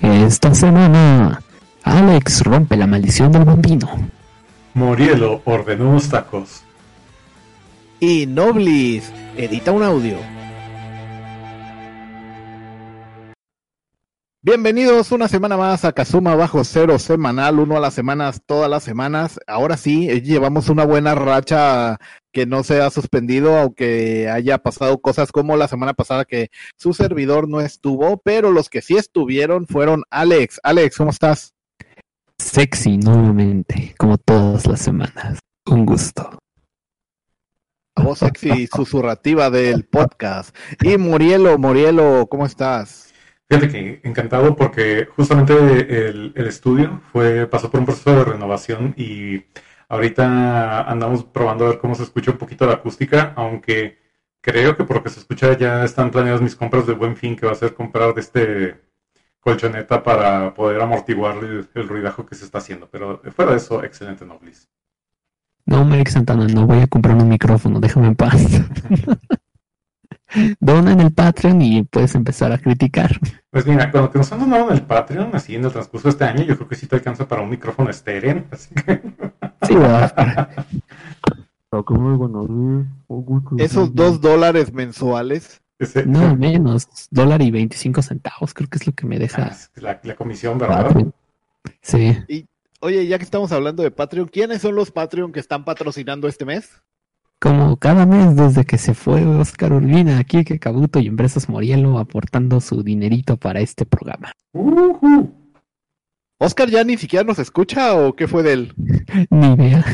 Esta semana, Alex rompe la maldición del bambino. Morielo ordenó unos tacos. Y Noblis edita un audio. Bienvenidos una semana más a Kazuma Bajo Cero semanal, uno a las semanas, todas las semanas. Ahora sí, eh, llevamos una buena racha que no se ha suspendido, aunque haya pasado cosas como la semana pasada que su servidor no estuvo, pero los que sí estuvieron fueron Alex. Alex, ¿cómo estás? Sexy nuevamente, como todas las semanas. Un gusto. Voz sexy susurrativa del podcast. Y Morielo, Morielo, ¿cómo estás? Fíjate que encantado porque justamente el, el estudio fue, pasó por un proceso de renovación y ahorita andamos probando a ver cómo se escucha un poquito la acústica, aunque creo que por lo que se escucha ya están planeadas mis compras de buen fin, que va a ser comprar de este colchoneta para poder amortiguar el, el ruidajo que se está haciendo. Pero fuera de eso, excelente Noblis. No, Merrick Santana, no voy a comprar un micrófono, déjame en paz. Dona en el Patreon y puedes empezar a criticar. Pues mira, cuando que nos han donado en el Patreon, así en el transcurso de este año, yo creo que sí te alcanza para un micrófono estéreo. Así que... Sí, ¿verdad? Esos dos dólares mensuales. No, menos. Dólar y 25 centavos, creo que es lo que me Ah, deja. es la, la comisión, ¿verdad? Patreon. Sí. Oye, ya que estamos hablando de Patreon, ¿quiénes son los Patreon que están patrocinando este mes? Como cada mes desde que se fue Oscar Urbina, aquí que Cabuto y Empresas Morielo aportando su dinerito para este programa. Ujú. ¿Oscar ya ni siquiera nos escucha o qué fue de él? Ni idea.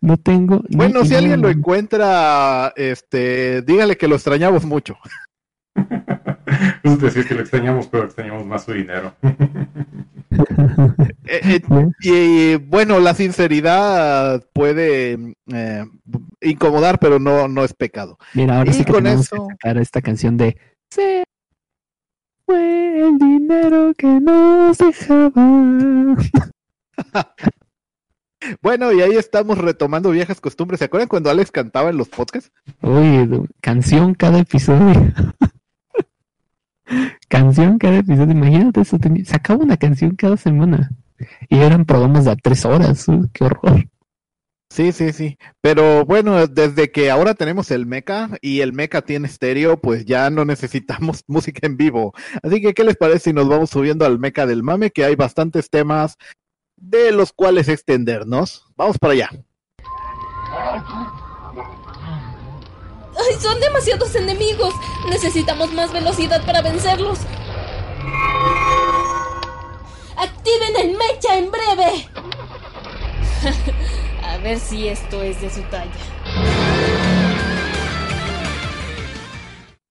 No tengo. ni Bueno, si alguien lo encuentra, este, dígale que lo extrañamos mucho. Eso te decía que lo extrañamos, pero extrañamos más su dinero. Eh, eh, y bueno, la sinceridad puede eh, incomodar, pero no, no es pecado. Mira, ahora Y sí que con tenemos eso- que sacar esta canción de Se fue el dinero que nos dejaba. Bueno, y ahí estamos retomando viejas costumbres. ¿Se acuerdan cuando Alex cantaba en los podcasts? Oye, du- canción cada episodio. Canción cada episodio. Imagínate eso. tenía- Sacaba una canción cada semana. Y eran programas de a tres horas. uh, qué horror. Sí, sí, sí. Pero bueno, desde que ahora tenemos el Meca y el Meca tiene estéreo, pues ya no necesitamos música en vivo. Así que, ¿qué les parece si nos vamos subiendo al Meca del Mame? Que hay bastantes temas de los cuales extendernos. Vamos para allá. ¡Ay, son demasiados enemigos! Necesitamos más velocidad para vencerlos. ¡Activen el mecha en breve! A ver si esto es de su talla.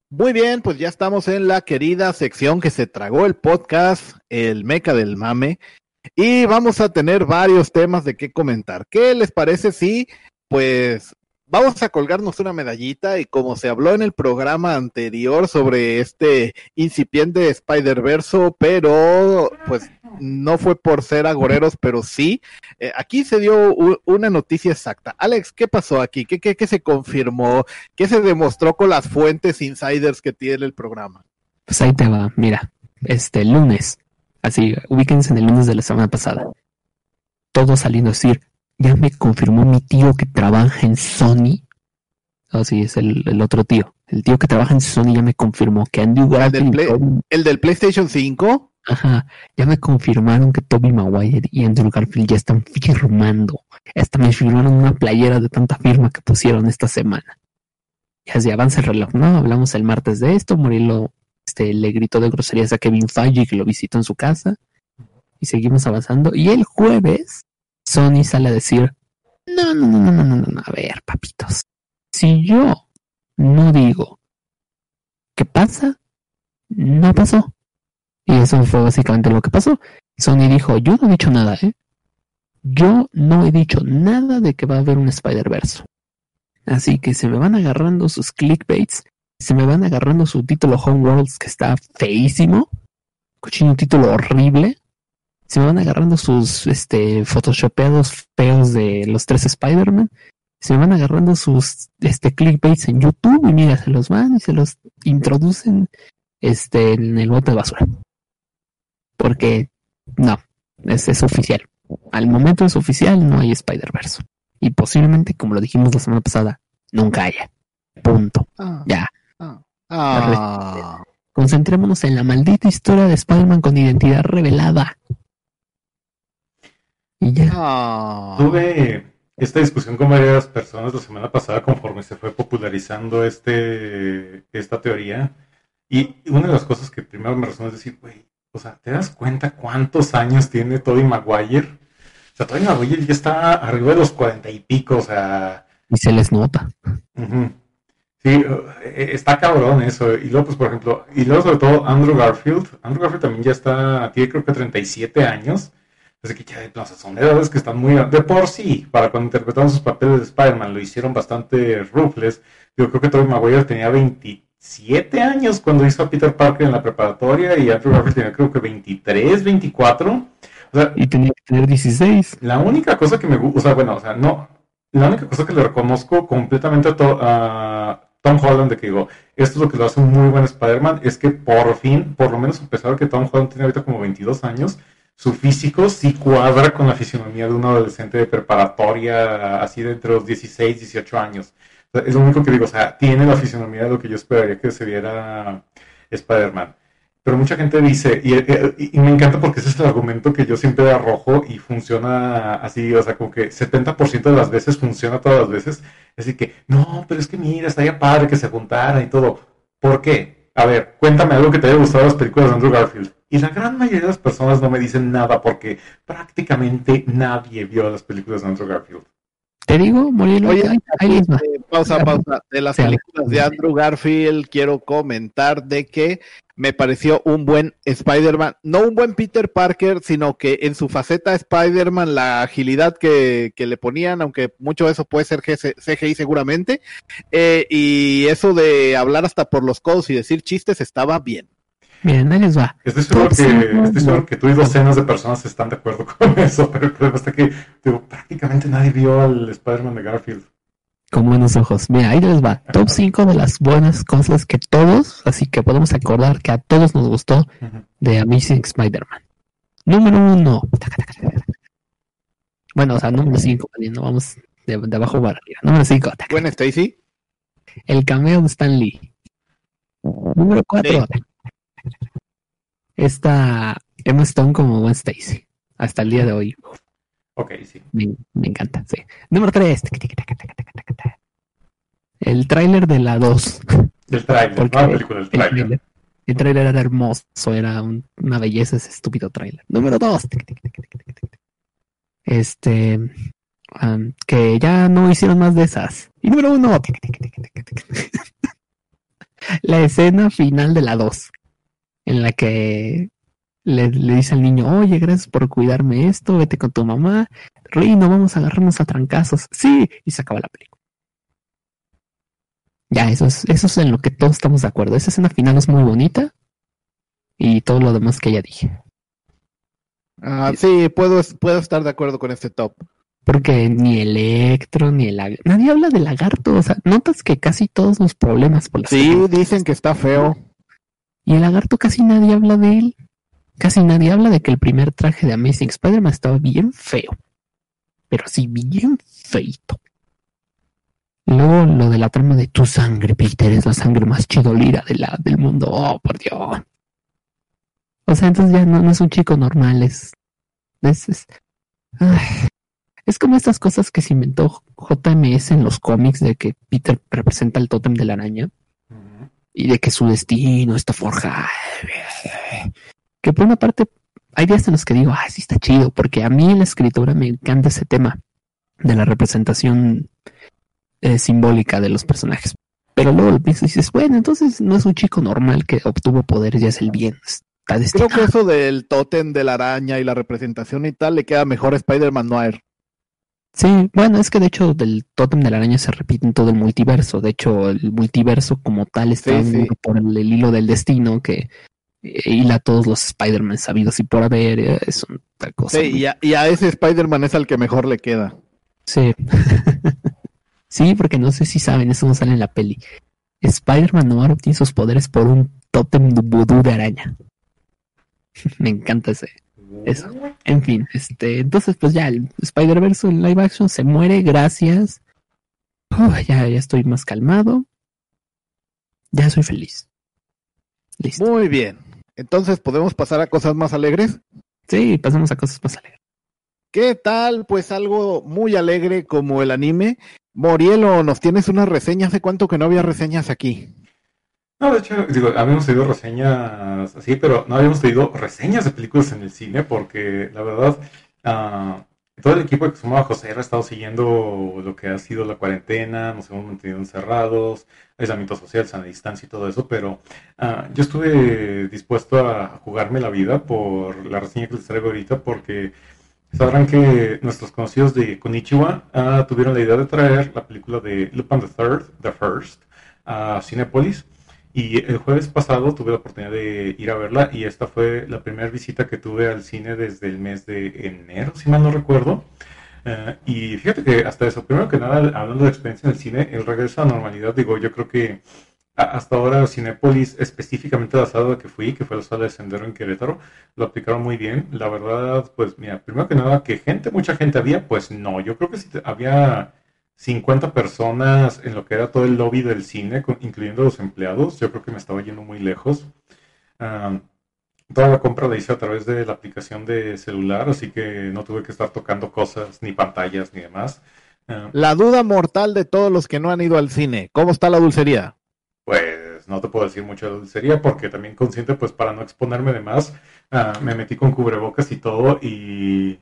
Muy bien, pues ya estamos en la querida sección que se tragó el podcast, el Meca del Mame. Y vamos a tener varios temas de qué comentar. ¿Qué les parece si, pues, vamos a colgarnos una medallita y como se habló en el programa anterior sobre este incipiente Spider-Verso, pero pues no fue por ser agoreros, pero sí, eh, aquí se dio una noticia exacta. Alex, ¿qué pasó aquí? ¿Qué, qué, qué se confirmó? ¿Qué se demostró con las fuentes insiders que tiene el programa? Pues ahí te va. Mira, este lunes. Así, ubíquense en el lunes de la semana pasada. Todos saliendo a decir, ya me confirmó mi tío que trabaja en Sony. No, sí, es el, el otro tío. El tío que trabaja en Sony ya me confirmó que Andrew ¿El del, Garfield el del PlayStation 5? Ajá, ya me confirmaron que Toby Maguire y Andrew Garfield ya están firmando. Hasta me firmaron una playera de tanta firma que pusieron esta semana. Ya se avanza el reloj, ¿no? Hablamos el martes de esto, Murilo este, le gritó de groserías a Kevin Feige que lo visitó en su casa. Y seguimos avanzando. Y el jueves, Sony sale a decir, no, no, no, no, no, no, no, a ver, papitos. Si yo no digo qué pasa, no pasó. Y eso fue básicamente lo que pasó. Sony dijo, yo no he dicho nada, ¿eh? Yo no he dicho nada de que va a haber un Spider-Verse. Así que se me van agarrando sus clickbaits, se me van agarrando su título Homeworlds que está feísimo, cochino título horrible, se me van agarrando sus este photoshopeados feos de los tres Spider-Man, se me van agarrando sus este clickbaits en YouTube y mira, se los van y se los introducen este en el bote de basura. Porque no, es, es oficial. Al momento es oficial, no hay Spider-Verse. Y posiblemente, como lo dijimos la semana pasada, nunca haya. Punto. Ah, Ya. ah, ah. Concentrémonos en la maldita historia de Spider-Man con identidad revelada. Y ya. Ah. Tuve esta discusión con varias personas la semana pasada conforme se fue popularizando este, esta teoría. Y una de las cosas que primero me resonó es decir, güey, o sea, ¿te das cuenta cuántos años tiene Tobey Maguire? O sea, Tobey Maguire ya está arriba de los cuarenta y pico, o sea, Y se les nota. Ujú. Sí, eh, está cabrón eso. Y luego, pues, por ejemplo, y luego sobre todo Andrew Garfield. Andrew Garfield también ya está, tiene creo que 37 años. Así que ya, no, o sea, son edades que están muy... De por sí, para cuando interpretaron sus papeles de Spider-Man, lo hicieron bastante rufles. Yo creo que Tobey Maguire tenía 27 años cuando hizo a Peter Parker en la preparatoria y Andrew Garfield tenía creo que 23, 24. O sea, Y tenía que tener 16. la única cosa que me gusta, o sea, bueno, o sea, no, la única cosa que le reconozco completamente a, To- a Tom Holland de que digo, esto es lo que lo hace un muy buen Spider-Man, es que por fin, por lo menos a pesar de que Tom Holland tiene ahorita como 22 años, su físico sí cuadra con la fisionomía de un adolescente de preparatoria, así de entre los 16, 18 años. Es lo único que digo, o sea, tiene la fisionomía de lo que yo esperaría que se viera Spider-Man. Pero mucha gente dice, y, y- y me encanta porque ese es el argumento que yo siempre arrojo y funciona así, o sea, como que 70% de las veces funciona todas las veces. Así que, no, pero es que mira, estaría padre que se juntaran y todo. ¿Por qué? A ver, cuéntame algo que te haya gustado de las películas de Andrew Garfield. Y la gran mayoría de las personas no me dicen nada porque prácticamente nadie vio las películas de Andrew Garfield. Te digo, Murilo, Oye, ahí, ahí. Eh, pausa, pausa. De las películas de Andrew Garfield, quiero comentar de que me pareció un buen Spider-Man, no un buen Peter Parker, sino que en su faceta Spider-Man, la agilidad que, que le ponían, aunque mucho de eso puede ser CGI seguramente, eh, y eso de hablar hasta por los codos y decir chistes estaba bien. Miren, ahí les va. Estoy seguro, que, estoy seguro que tú y docenas de personas están de acuerdo con eso, pero el problema está que digo, prácticamente nadie vio al Spider-Man de Garfield. Con buenos ojos. Mira, ahí les va. Top 5 de las buenas cosas que todos, así que podemos acordar que a todos nos gustó de Amazing Spider-Man. Número uno. Bueno, o sea, número 5, no vamos de, de abajo para arriba. Número 5. Bueno, Stacy, El cameo de Stan Lee. Número 4. Esta Emma Stone como Gwen Stacy. Hasta el día de hoy. Ok, sí. Me, me encanta, sí. Número 3. El tráiler de la 2. El no la película, el tráiler. El tráiler era hermoso, era un- una belleza ese estúpido tráiler. Número 2. Este, que ya no hicieron más de esas. Y número 1. La escena final de la 2, en la que le, le dice al niño, oye, gracias por cuidarme esto, vete con tu mamá, Rino, vamos a agarrarnos a trancazos. Sí, y se acaba la película. Ya, eso es, eso es en lo que todos estamos de acuerdo. Esa escena final es muy bonita y todo lo demás que ya dije. ah, sí, puedo, puedo estar de acuerdo con este top. Porque ni Electro, ni el Nadie habla de lagarto. O sea, notas que casi todos los problemas por las Sí, dicen que está feo. Y el lagarto casi nadie habla de él. Casi nadie habla de que el primer traje de Amazing Spider-Man estaba bien feo. Pero sí, bien feito. Luego lo de la trama de tu sangre, Peter, es la sangre más chidolira de la, del mundo. Oh, por Dios. O sea, entonces ya no, no es un chico normal, es. Es, es, ay. es como estas cosas que se inventó JMS en los cómics de que Peter representa el tótem de la araña y de que su destino está forjado. Que por una parte, hay días en los que digo, ah, sí está chido, porque a mí en la escritura me encanta ese tema de la representación eh, simbólica de los personajes. Pero luego lo piensas y dices, bueno, entonces no es un chico normal que obtuvo poderes, ya es el bien. Está Creo destinado. que eso del tótem de la araña y la representación y tal le queda mejor a Spider-Man Noir. Sí, bueno, es que de hecho del tótem de la araña se repite en todo el multiverso. De hecho, el multiverso como tal está Sí, por el, el hilo del destino que eh, hila a todos los Spider-Man sabidos y por haber. eh, Es otra cosa. Sí, muy- y a, y a ese Spider-Man es al que mejor le queda. Sí. sí, porque no sé si saben, eso no sale en la peli. Spider-Man Noir obtiene sus poderes por un tótem de vudú de araña. Me encanta ese. Eso. En fin, este, entonces pues ya el Spider-Verse en live action se muere, gracias. Uf, ya, ya estoy más calmado. Ya soy feliz. Listo. Muy bien. Entonces, ¿podemos pasar a cosas más alegres? Sí, pasamos a cosas más alegres. ¿Qué tal? Pues algo muy alegre como el anime. Morielo, nos tienes una reseña. ¿Hace cuánto que no había reseñas aquí? No, de hecho, digo, habíamos tenido reseñas así, pero no habíamos tenido reseñas de películas en el cine porque la verdad, ah, todo el equipo que sumaba José ha estado siguiendo lo que ha sido la cuarentena, nos hemos mantenido encerrados, aislamiento social, sana distancia y todo eso, pero ah, yo estuve dispuesto a jugarme la vida por la reseña que les traigo ahorita porque sabrán que nuestros conocidos de Konichiwa ah, tuvieron la idea de traer la película de Lupin the Third, The First, a Cinepolis. Y el jueves pasado tuve la oportunidad de ir a verla y esta fue la primera visita que tuve al cine desde el mes de enero, si mal no recuerdo. Eh, y fíjate que hasta eso, primero que nada, hablando de experiencia en el cine, el regreso a la normalidad, digo, yo creo que hasta ahora Cinépolis, específicamente la sala que fui, que fue la sala de Sendero en Querétaro, lo aplicaron muy bien. La verdad, pues mira, primero que nada, que gente, mucha gente había, pues no, yo creo que había 50 personas en lo que era todo el lobby del cine, incluyendo los empleados. Yo creo que me estaba yendo muy lejos. Toda la compra la hice a través de la aplicación de celular, así que no tuve que estar tocando cosas, ni pantallas, ni demás. La duda mortal de todos los que no han ido al cine. ¿Cómo está la dulcería? Pues no te puedo decir mucho de dulcería porque también consciente, pues para no exponerme de más, ah, me metí con cubrebocas y todo y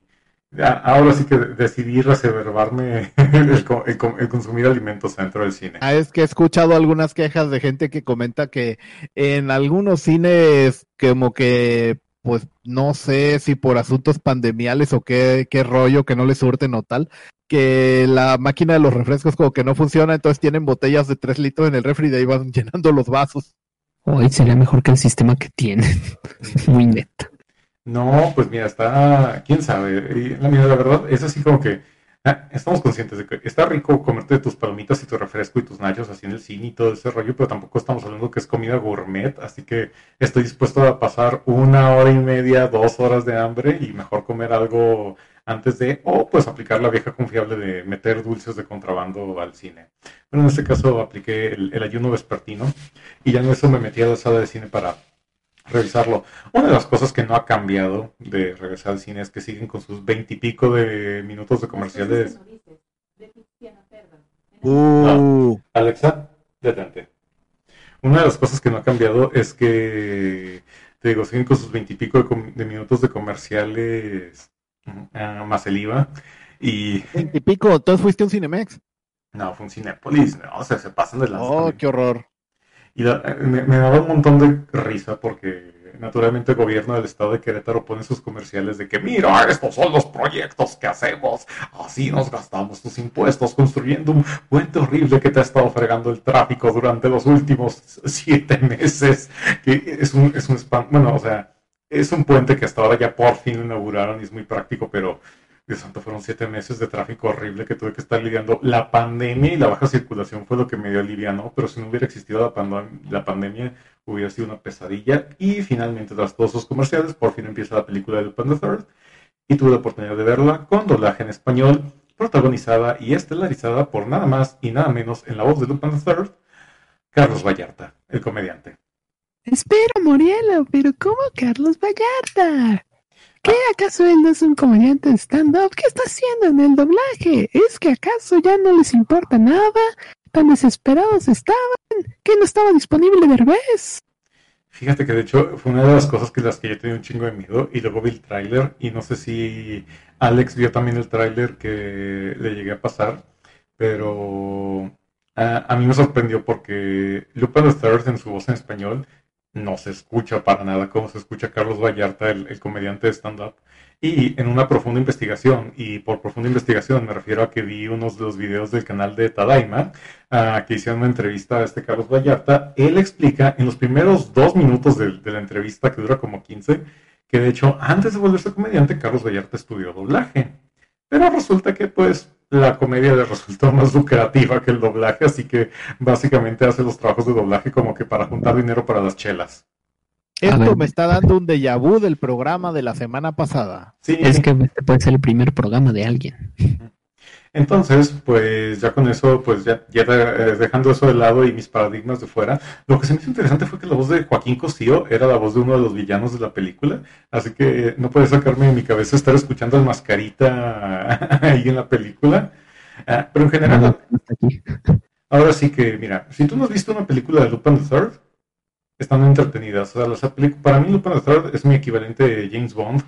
ah, ahora sí que decidí reservarme el, el consumir alimentos dentro del cine. Ah, es que he escuchado algunas quejas de gente que comenta que en algunos cines como que pues no sé si por asuntos pandemiales o qué, qué rollo que no les surten o tal, que la máquina de los refrescos como que no funciona, entonces tienen botellas de 3 litros en el refri y de ahí van llenando los vasos. Hoy sería mejor que el sistema que tienen. Muy neta. No, pues mira, está, quién sabe. Y la, mira, la verdad es así como que ah, estamos conscientes de que está rico comerte tus palomitas y tu refresco y tus nachos así en el cine y todo ese rollo, pero tampoco estamos hablando que es comida gourmet, así que estoy dispuesto a pasar una hora y media, dos horas de hambre y mejor comer algo antes de, o pues aplicar la vieja confiable de meter dulces de contrabando al cine. Bueno, en este caso apliqué el, el ayuno vespertino y ya en eso me metí a la sala de cine para revisarlo. Una de las cosas que no ha cambiado de regresar al cine es que siguen con sus veintipico de minutos de comerciales. Uh, Alexa, detente. Una de las cosas que no ha cambiado es que, te digo, siguen con sus veintipico de, com- de minutos de comerciales más el IVA. Y y pico, entonces fuiste a un Cinemex. no, fue un Cinépolis, no, o sea, se pasan de lanza Oh, qué horror. Y la- me, me daba un montón de risa porque naturalmente el gobierno del estado de Querétaro pone sus comerciales de que mira, estos son los proyectos que hacemos, así nos gastamos tus impuestos construyendo un puente horrible que te ha estado fregando el tráfico durante los últimos siete meses, que es un, es un spam, bueno, o sea, es un puente que hasta ahora ya por fin inauguraron y es muy práctico, pero de santo fueron siete meses de tráfico horrible que tuve que estar lidiando. La pandemia y la baja circulación fue lo que me dio aliviano, pero si no hubiera existido la, pandem- la pandemia hubiera sido una pesadilla. Y finalmente, tras todos esos comerciales, por fin empieza la película de the Third y tuve la oportunidad de verla con doblaje en español protagonizada y estelarizada por nada más y nada menos en la voz de Lupin III, Carlos Vallarta, el comediante. Espera, Morielo, pero ¿cómo Carlos Vallarta? ¿Qué acaso él no es un comediante de stand-up? ¿Qué está haciendo en el doblaje? ¿Es que acaso ya no les importa nada? ¿Tan desesperados estaban? ¿Que no estaba disponible Derbez? Fíjate que de hecho fue una de las cosas que las que yo tenía un chingo de miedo y luego vi el tráiler y no sé si Alex vio también el tráiler que le llegué a pasar, pero a, a mí me sorprendió porque Lupin III en su voz en español no se escucha para nada como se escucha Carlos Vallarta, el, el comediante de stand-up. Y en una profunda investigación, y por profunda investigación me refiero a que vi unos de los videos del canal de Tadaima, que hicieron una entrevista a este Carlos Vallarta, él explica en los primeros dos minutos de, de la entrevista, que dura como 15, que de hecho antes de volverse comediante, Carlos Vallarta estudió doblaje. Pero resulta que pues la comedia le resultó más lucrativa que el doblaje, así que básicamente hace los trabajos de doblaje como que para juntar dinero para las chelas. Esto me está dando un déjà vu del programa de la semana pasada. Sí, Es que este puede ser el primer programa de alguien. Entonces, pues ya con eso, pues ya, ya eh, dejando eso de lado y mis paradigmas de fuera, lo que se me hizo interesante fue que la voz de Joaquín Cosío era la voz de uno de los villanos de la película, así que no puede sacarme de mi cabeza estar escuchando al mascarita ahí en la película. Ah, pero en general. Ahora sí que, mira, si tú no has visto una película de Lupin the Third, están entretenidas. O sea, las para mí Lupin the Third es mi equivalente de James Bond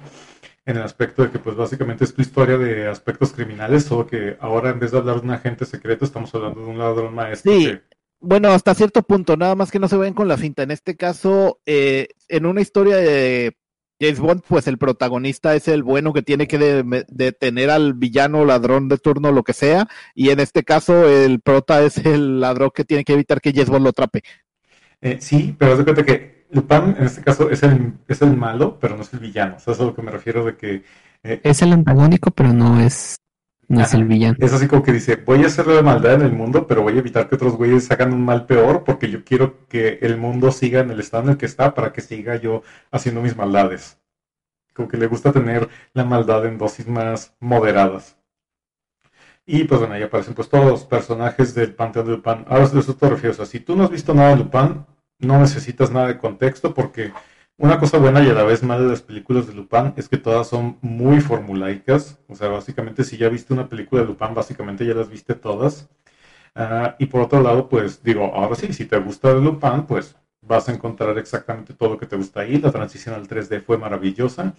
en el aspecto de que, pues, básicamente es tu historia de aspectos criminales, solo que ahora en vez de hablar de un agente secreto, estamos hablando de un ladrón maestro. Sí. que- Bueno, hasta cierto punto, nada más que no se ven con la cinta. En este caso, eh, en una historia de James Bond, pues el protagonista es el bueno que tiene que de- detener al villano, ladrón de turno, lo que sea. Y en este caso, el prota es el ladrón que tiene que evitar que James Bond lo atrape. eh, sí, pero haz de cuenta que Lupin, en este caso, es el, es el malo, pero no es el villano. O sea, eso es a lo que me refiero de que eh, Es el antagónico, pero no es, no es el villano. Es así como que dice, voy a hacer la maldad en el mundo, pero voy a evitar que otros güeyes hagan un mal peor, porque yo quiero que el mundo siga en el estado en el que está para que siga yo haciendo mis maldades. Como que le gusta tener la maldad en dosis más moderadas. Y pues bueno, ahí aparecen pues todos los personajes del Panteón de Lupin. Ahora de eso te refieres. O sea, si tú no has visto nada de Lupin, no necesitas nada de contexto porque una cosa buena y a la vez mala de las películas de Lupin es que todas son muy formulaicas. O sea, básicamente si ya viste una película de Lupin, básicamente ya las viste todas. Ah, y por otro lado, pues digo, ahora sí, si te gusta de Lupin, pues vas a encontrar exactamente todo lo que te gusta ahí. La transición al 3D fue maravillosa.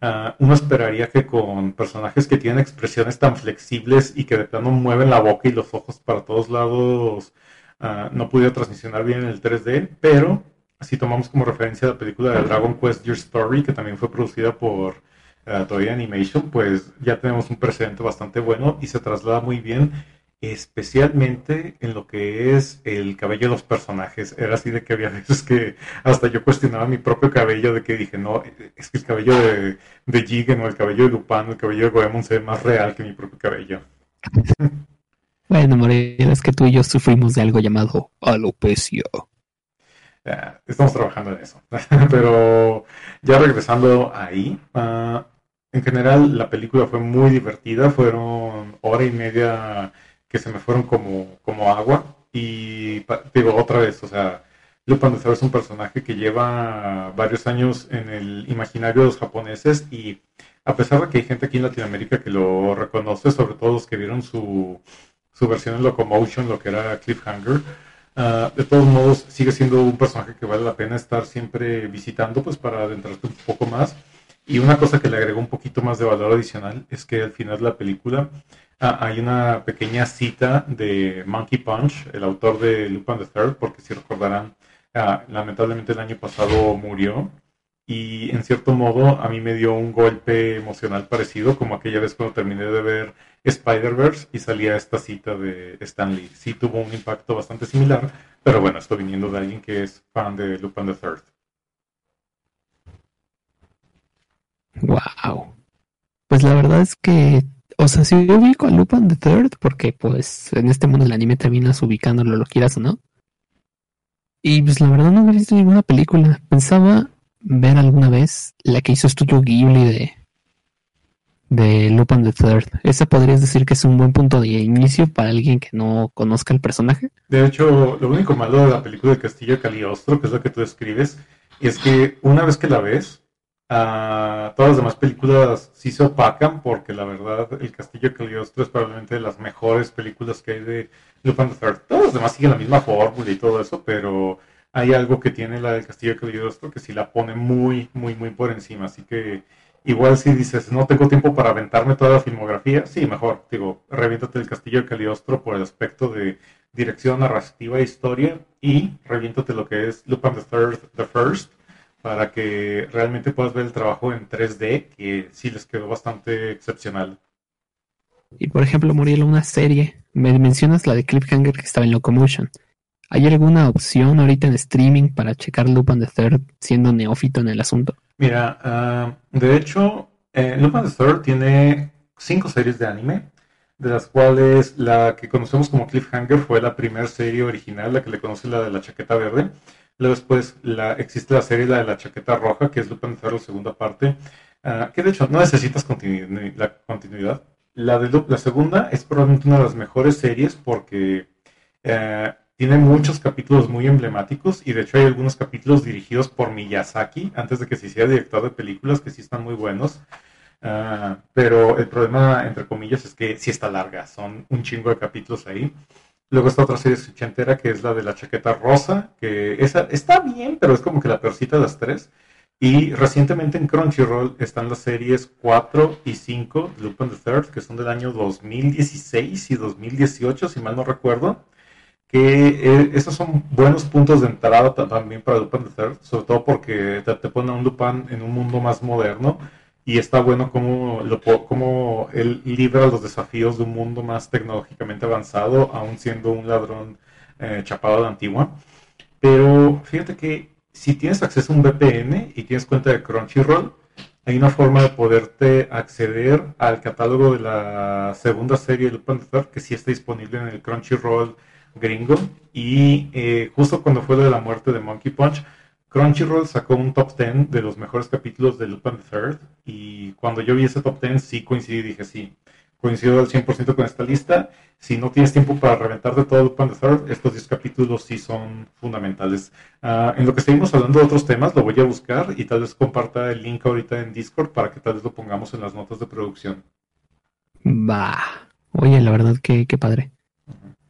Ah, uno esperaría que con personajes que tienen expresiones tan flexibles y que de plano mueven la boca y los ojos para todos lados, ah, no pudiera transicionar bien en el 3D, pero si tomamos como referencia la película de Dragon Quest Your Story, que también fue producida por uh, Toei Animation, pues ya tenemos un precedente bastante bueno y se traslada muy bien, especialmente en lo que es el cabello de los personajes. Era así de que había veces que hasta yo cuestionaba mi propio cabello, de que dije, no, es que el cabello de, de Jigen o el cabello de Lupin, el cabello de Goemon se ve más real que mi propio cabello. Bueno, Morelia, es que tú y yo sufrimos de algo llamado alopecia. Estamos trabajando en eso. Pero ya regresando ahí, uh, en general la película fue muy divertida. Fueron hora y media que se me fueron como, como agua. Y digo otra vez, o sea, Lupin Third es un personaje que lleva varios años en el imaginario de los japoneses y a pesar de que hay gente aquí en Latinoamérica que lo reconoce, sobre todo los que vieron su, su versión en Locomotion, lo que era Cliffhanger, Uh, de todos modos, sigue siendo un personaje que vale la pena estar siempre visitando, pues para adentrarte un poco más. Y una cosa que le agregó un poquito más de valor adicional es que al final de la película uh, hay una pequeña cita de Monkey Punch, el autor de Lupin the Third, porque si recordarán, uh, lamentablemente el año pasado murió. Y en cierto modo a mí me dio un golpe emocional parecido, como aquella vez cuando terminé de ver Spider-Verse y salía esta cita de Stan Lee. Sí tuvo un impacto bastante similar, pero bueno, esto viniendo de alguien que es fan de Lupin the Third. Wow. Pues la verdad es que, o sea, si yo ubico a Lupin the Third, porque pues en este mundo del anime terminas ubicándolo, lo quieras o no. Y pues la verdad no he visto ninguna película. Pensaba ver alguna vez la que hizo Estudio Ghibli de de Lupin the Third. Ese podrías decir que es un buen punto de inicio para alguien que no conozca el personaje. De hecho, lo único malo de la película de Castillo Caliostro, que es lo que tú describes, es que una vez que la ves, ah, todas las demás películas sí se opacan, porque la verdad, El Castillo Caliostro es probablemente de las mejores películas que hay de Lupin the Third. Todas las demás siguen la misma fórmula y todo eso, pero hay algo que tiene la del Castillo de Caliostro que sí la pone muy, muy, muy por encima. Así que igual si dices, no tengo tiempo para aventarme toda la filmografía, sí, mejor, digo, reviéntate el Castillo de Caliostro por el aspecto de dirección narrativa e historia y reviéntate lo que es Lupin the Third, The First, para que realmente puedas ver el trabajo en 3D, que sí les quedó bastante excepcional. Y por ejemplo, Muriel, una serie. Me mencionas la de Cliffhanger que estaba en Locomotion. ¿Hay alguna opción ahorita en streaming para checar Lupin the Third siendo neófito en el asunto? Mira, ah, de hecho, eh, Lupin the Third tiene cinco series de anime, de las cuales la que conocemos como Cliffhanger fue la primera serie original, la que le conoce la de la chaqueta verde. Luego después la, existe la serie la de la chaqueta roja, que es Lupin the Third, segunda parte, ah, que de hecho no necesitas continu- la continuidad. La, de, Lu- la segunda es probablemente una de las mejores series porque eh, tiene muchos capítulos muy emblemáticos y de hecho hay algunos capítulos dirigidos por Miyazaki antes de que se hiciera director de películas que sí están muy buenos. Ah, pero el problema, entre comillas, es que sí está larga, son un chingo de capítulos ahí. Luego está otra serie ochentera que es la de la chaqueta rosa, que esa está bien, pero es como que la peorcita de las tres. Y recientemente en Crunchyroll están las series 4 y 5 de Lupin the Third, que son del año 2016 y 2018, si mal no recuerdo. Que eh, esos son buenos puntos de entrada ta- también para Lupin the Third, sobre todo porque te, te pone a un Lupin en un mundo más moderno y está bueno como, lo, como él libra los desafíos de un mundo más tecnológicamente avanzado, aún siendo un ladrón eh, chapado de antigua. Pero fíjate que si tienes acceso a un VPN y tienes cuenta de Crunchyroll, hay una forma de poderte acceder al catálogo de la segunda serie de Lupin the Third que sí está disponible en el Crunchyroll gringo. Y eh, justo cuando fue de la muerte de Monkey Punch, Crunchyroll sacó un top 10 de los mejores capítulos de Lupin the Third. Y cuando yo vi ese top 10, sí coincidí dije, sí, coincido al 100% con esta lista. Si no tienes tiempo para reventar de todo Lupin the Third, estos 10 capítulos sí son fundamentales. Ah, en lo que seguimos hablando de otros temas, lo voy a buscar y tal vez comparta el link ahorita en Discord para que tal vez lo pongamos en las notas de producción. Va. Oye, la verdad que padre.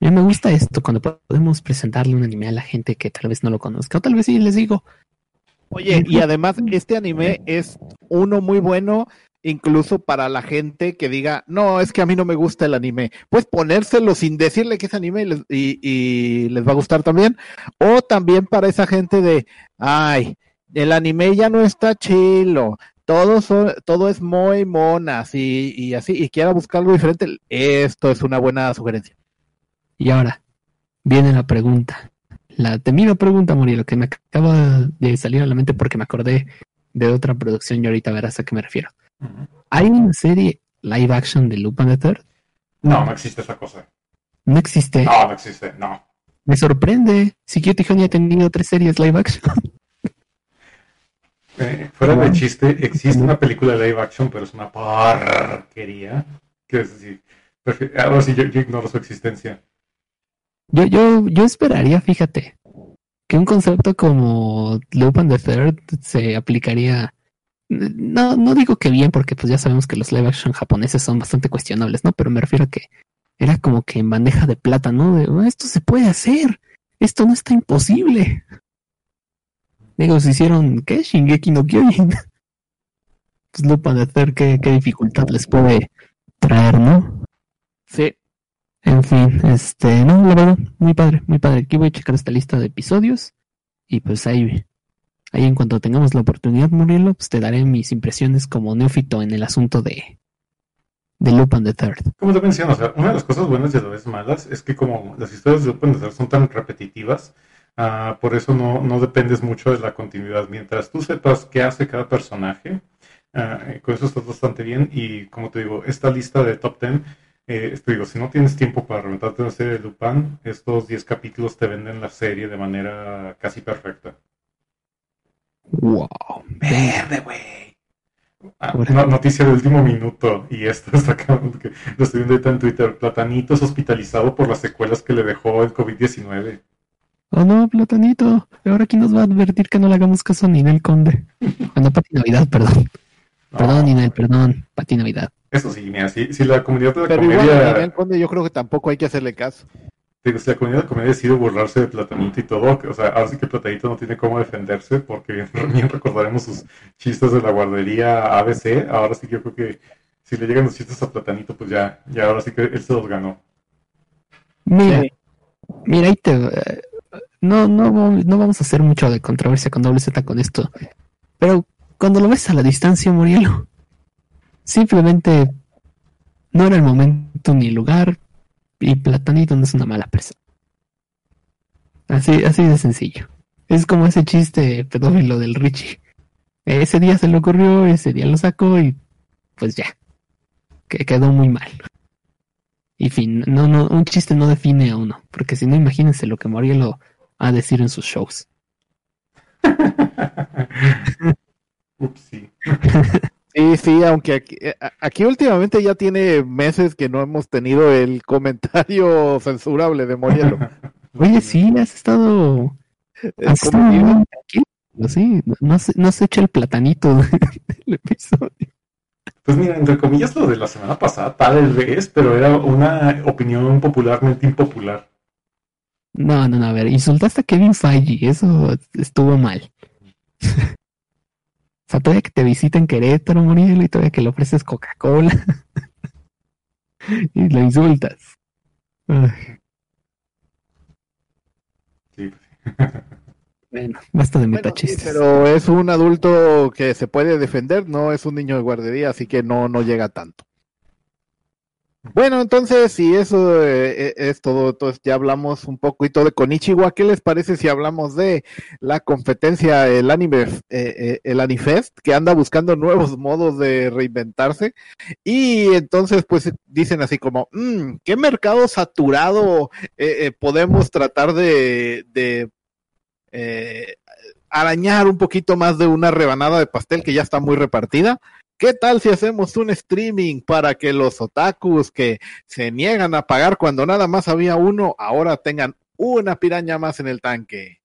A mí me gusta esto cuando podemos presentarle un anime a la gente que tal vez no lo conozca. O tal vez sí les digo. Oye, y además este anime es uno muy bueno incluso para la gente que diga, no, es que a mí no me gusta el anime. Pues ponérselo sin decirle que es anime y les, y- y les va a gustar también. O también para esa gente de, ay, el anime ya no está chilo. Todo, son, todo es muy monas y, y así, y quiera buscar algo diferente. Esto es una buena sugerencia. Y ahora viene la pregunta. La temida pregunta, Muriel, que me acaba de salir a la mente porque me acordé de otra producción y ahorita verás a qué me refiero. ¿Hay una serie live action de Lupin the Third? No, no existe esa cosa. No existe. No, no existe, no. Me sorprende. Si Cutie Honey ha tenido tres series live action. Eh, fuera de chiste, existe una película de live action, pero es una porquería. Que es decir, ahora sí yo, yo ignoro su existencia. Yo, yo, yo esperaría, fíjate, que un concepto como Lupin the Third se aplicaría. No, no digo que bien, porque pues ya sabemos que los live action japoneses son bastante cuestionables, ¿no? Pero me refiero a que era como que en bandeja de plata, ¿no? De, "Ah, esto se puede hacer, esto no está imposible. Digo, se hicieron, ¿qué? Shingeki no Kyojin. Pues Lupin the Third, ¿qué, qué dificultad les puede traer, ¿no? Sí, En fin, este, no, la verdad, muy padre, muy padre. Aquí voy a checar esta lista de episodios y pues ahí, ahí en cuanto tengamos la oportunidad, Murielo, pues te daré mis impresiones como neófito en el asunto de, de Lupin the Third. Como te menciono, una de las cosas buenas y a la vez malas es que como las historias de Lupin the Third son tan repetitivas, ah, por eso no, no dependes mucho de la continuidad. Mientras tú sepas qué hace cada personaje, eh, con eso estás bastante bien. Y como te digo, esta lista de top 10, eh, te digo, si no tienes tiempo para reventarte una serie de Lupin, estos 10 capítulos te venden la serie de manera casi perfecta. Wow. Verde, güey. Ah, noticia de último minuto, y esto está acá, que lo estoy viendo ahorita en Twitter. Platanito es hospitalizado por las secuelas que le dejó el COVID-19. Oh no, Platanito. Ahora quién nos va a advertir que no le hagamos caso a Ninel Conde. Ah, no, Pati Navidad, perdón. Perdón, Ninel, perdón. Pati Navidad. Eso sí, mira, si, si la comunidad de la Pero igual, comedia, Conde, yo creo que tampoco hay que hacerle caso. digo, si la comunidad de comedia decide burlarse de Platanito y todo, o sea, ahora sí que Platanito no tiene cómo defenderse, porque bien recordaremos sus chistes de la guardería ABC. Ahora sí que yo creo que si le llegan los chistes a Platanito, pues ya, ya ahora sí que él se los ganó. Mira, Sí. mira, ahí te. eh, No, no, vamos- no vamos a hacer mucho de controversia con doble Z con esto. Pero cuando lo ves a la distancia, Murielo, simplemente no era el momento ni el lugar. Y Platanito no es una mala persona. Así, así de sencillo. Es como ese chiste pedófilo del Richie. Ese día se le ocurrió, ese día lo sacó y pues ya. Que quedó muy mal. Y fin, no, no, un chiste no define a uno, porque si no, imagínense lo que Morielo a decir en sus shows. Ups, sí. Sí, sí, aunque aquí, eh, aquí últimamente ya tiene meses que no hemos tenido el comentario censurable de Morielo. Oye, sí, has estado, Es has estado muy tranquilo, sí, no, no se, no se echa el platanito del episodio. Pues mira, entre comillas, lo de la semana pasada, tal vez, pero era una opinión popularmente impopular. No, no, no, a ver, insultaste a Kevin Feige, eso estuvo mal. O sea, todavía que te visita en Querétaro, Morielo, y todavía que le ofreces Coca-Cola. y lo insultas. Ay, Sí, bueno, basta de Bueno, sí, metachistes. pero es un adulto que se puede defender, no es un niño de guardería, así que no, no llega tanto. Bueno, entonces, si eso eh, eh, es todo, entonces ya hablamos un poquito de Konichiwa. ¿Qué les parece si hablamos de la competencia, el anime, eh, eh, el Anifest, que anda buscando nuevos modos de reinventarse? Y entonces, pues dicen así como, "Mm, ¿qué mercado saturado podemos tratar de, de arañar un poquito más de una rebanada de pastel que ya está muy repartida. ¿Qué tal si hacemos un streaming para que los otakus que se niegan a pagar cuando nada más había uno, ahora tengan una piraña más en el tanque?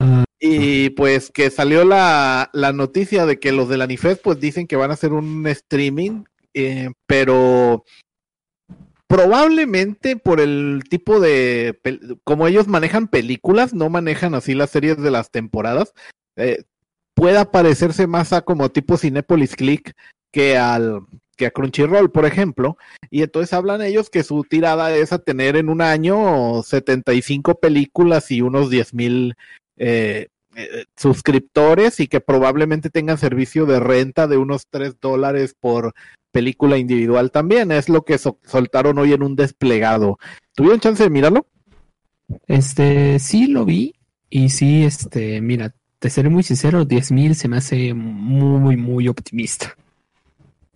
Ah. Y pues que salió la, la noticia de que los del Anifest pues dicen que van a hacer un streaming, eh, pero probablemente por el tipo de, como ellos manejan películas, no manejan así las series de las temporadas, eh, pueda parecerse más a como tipo Cinepolis Click que al que a Crunchyroll, por ejemplo, y entonces hablan ellos que su tirada es a tener en un año 75 películas y unos 10 mil eh, eh, suscriptores y que probablemente tengan servicio de renta de unos 3 dólares por película individual también. Es lo que so- soltaron hoy en un desplegado. ¿Tuvieron chance de mirarlo? Este, sí lo vi y sí, este, mira, te seré muy sincero, 10.000 se me hace muy, muy optimista.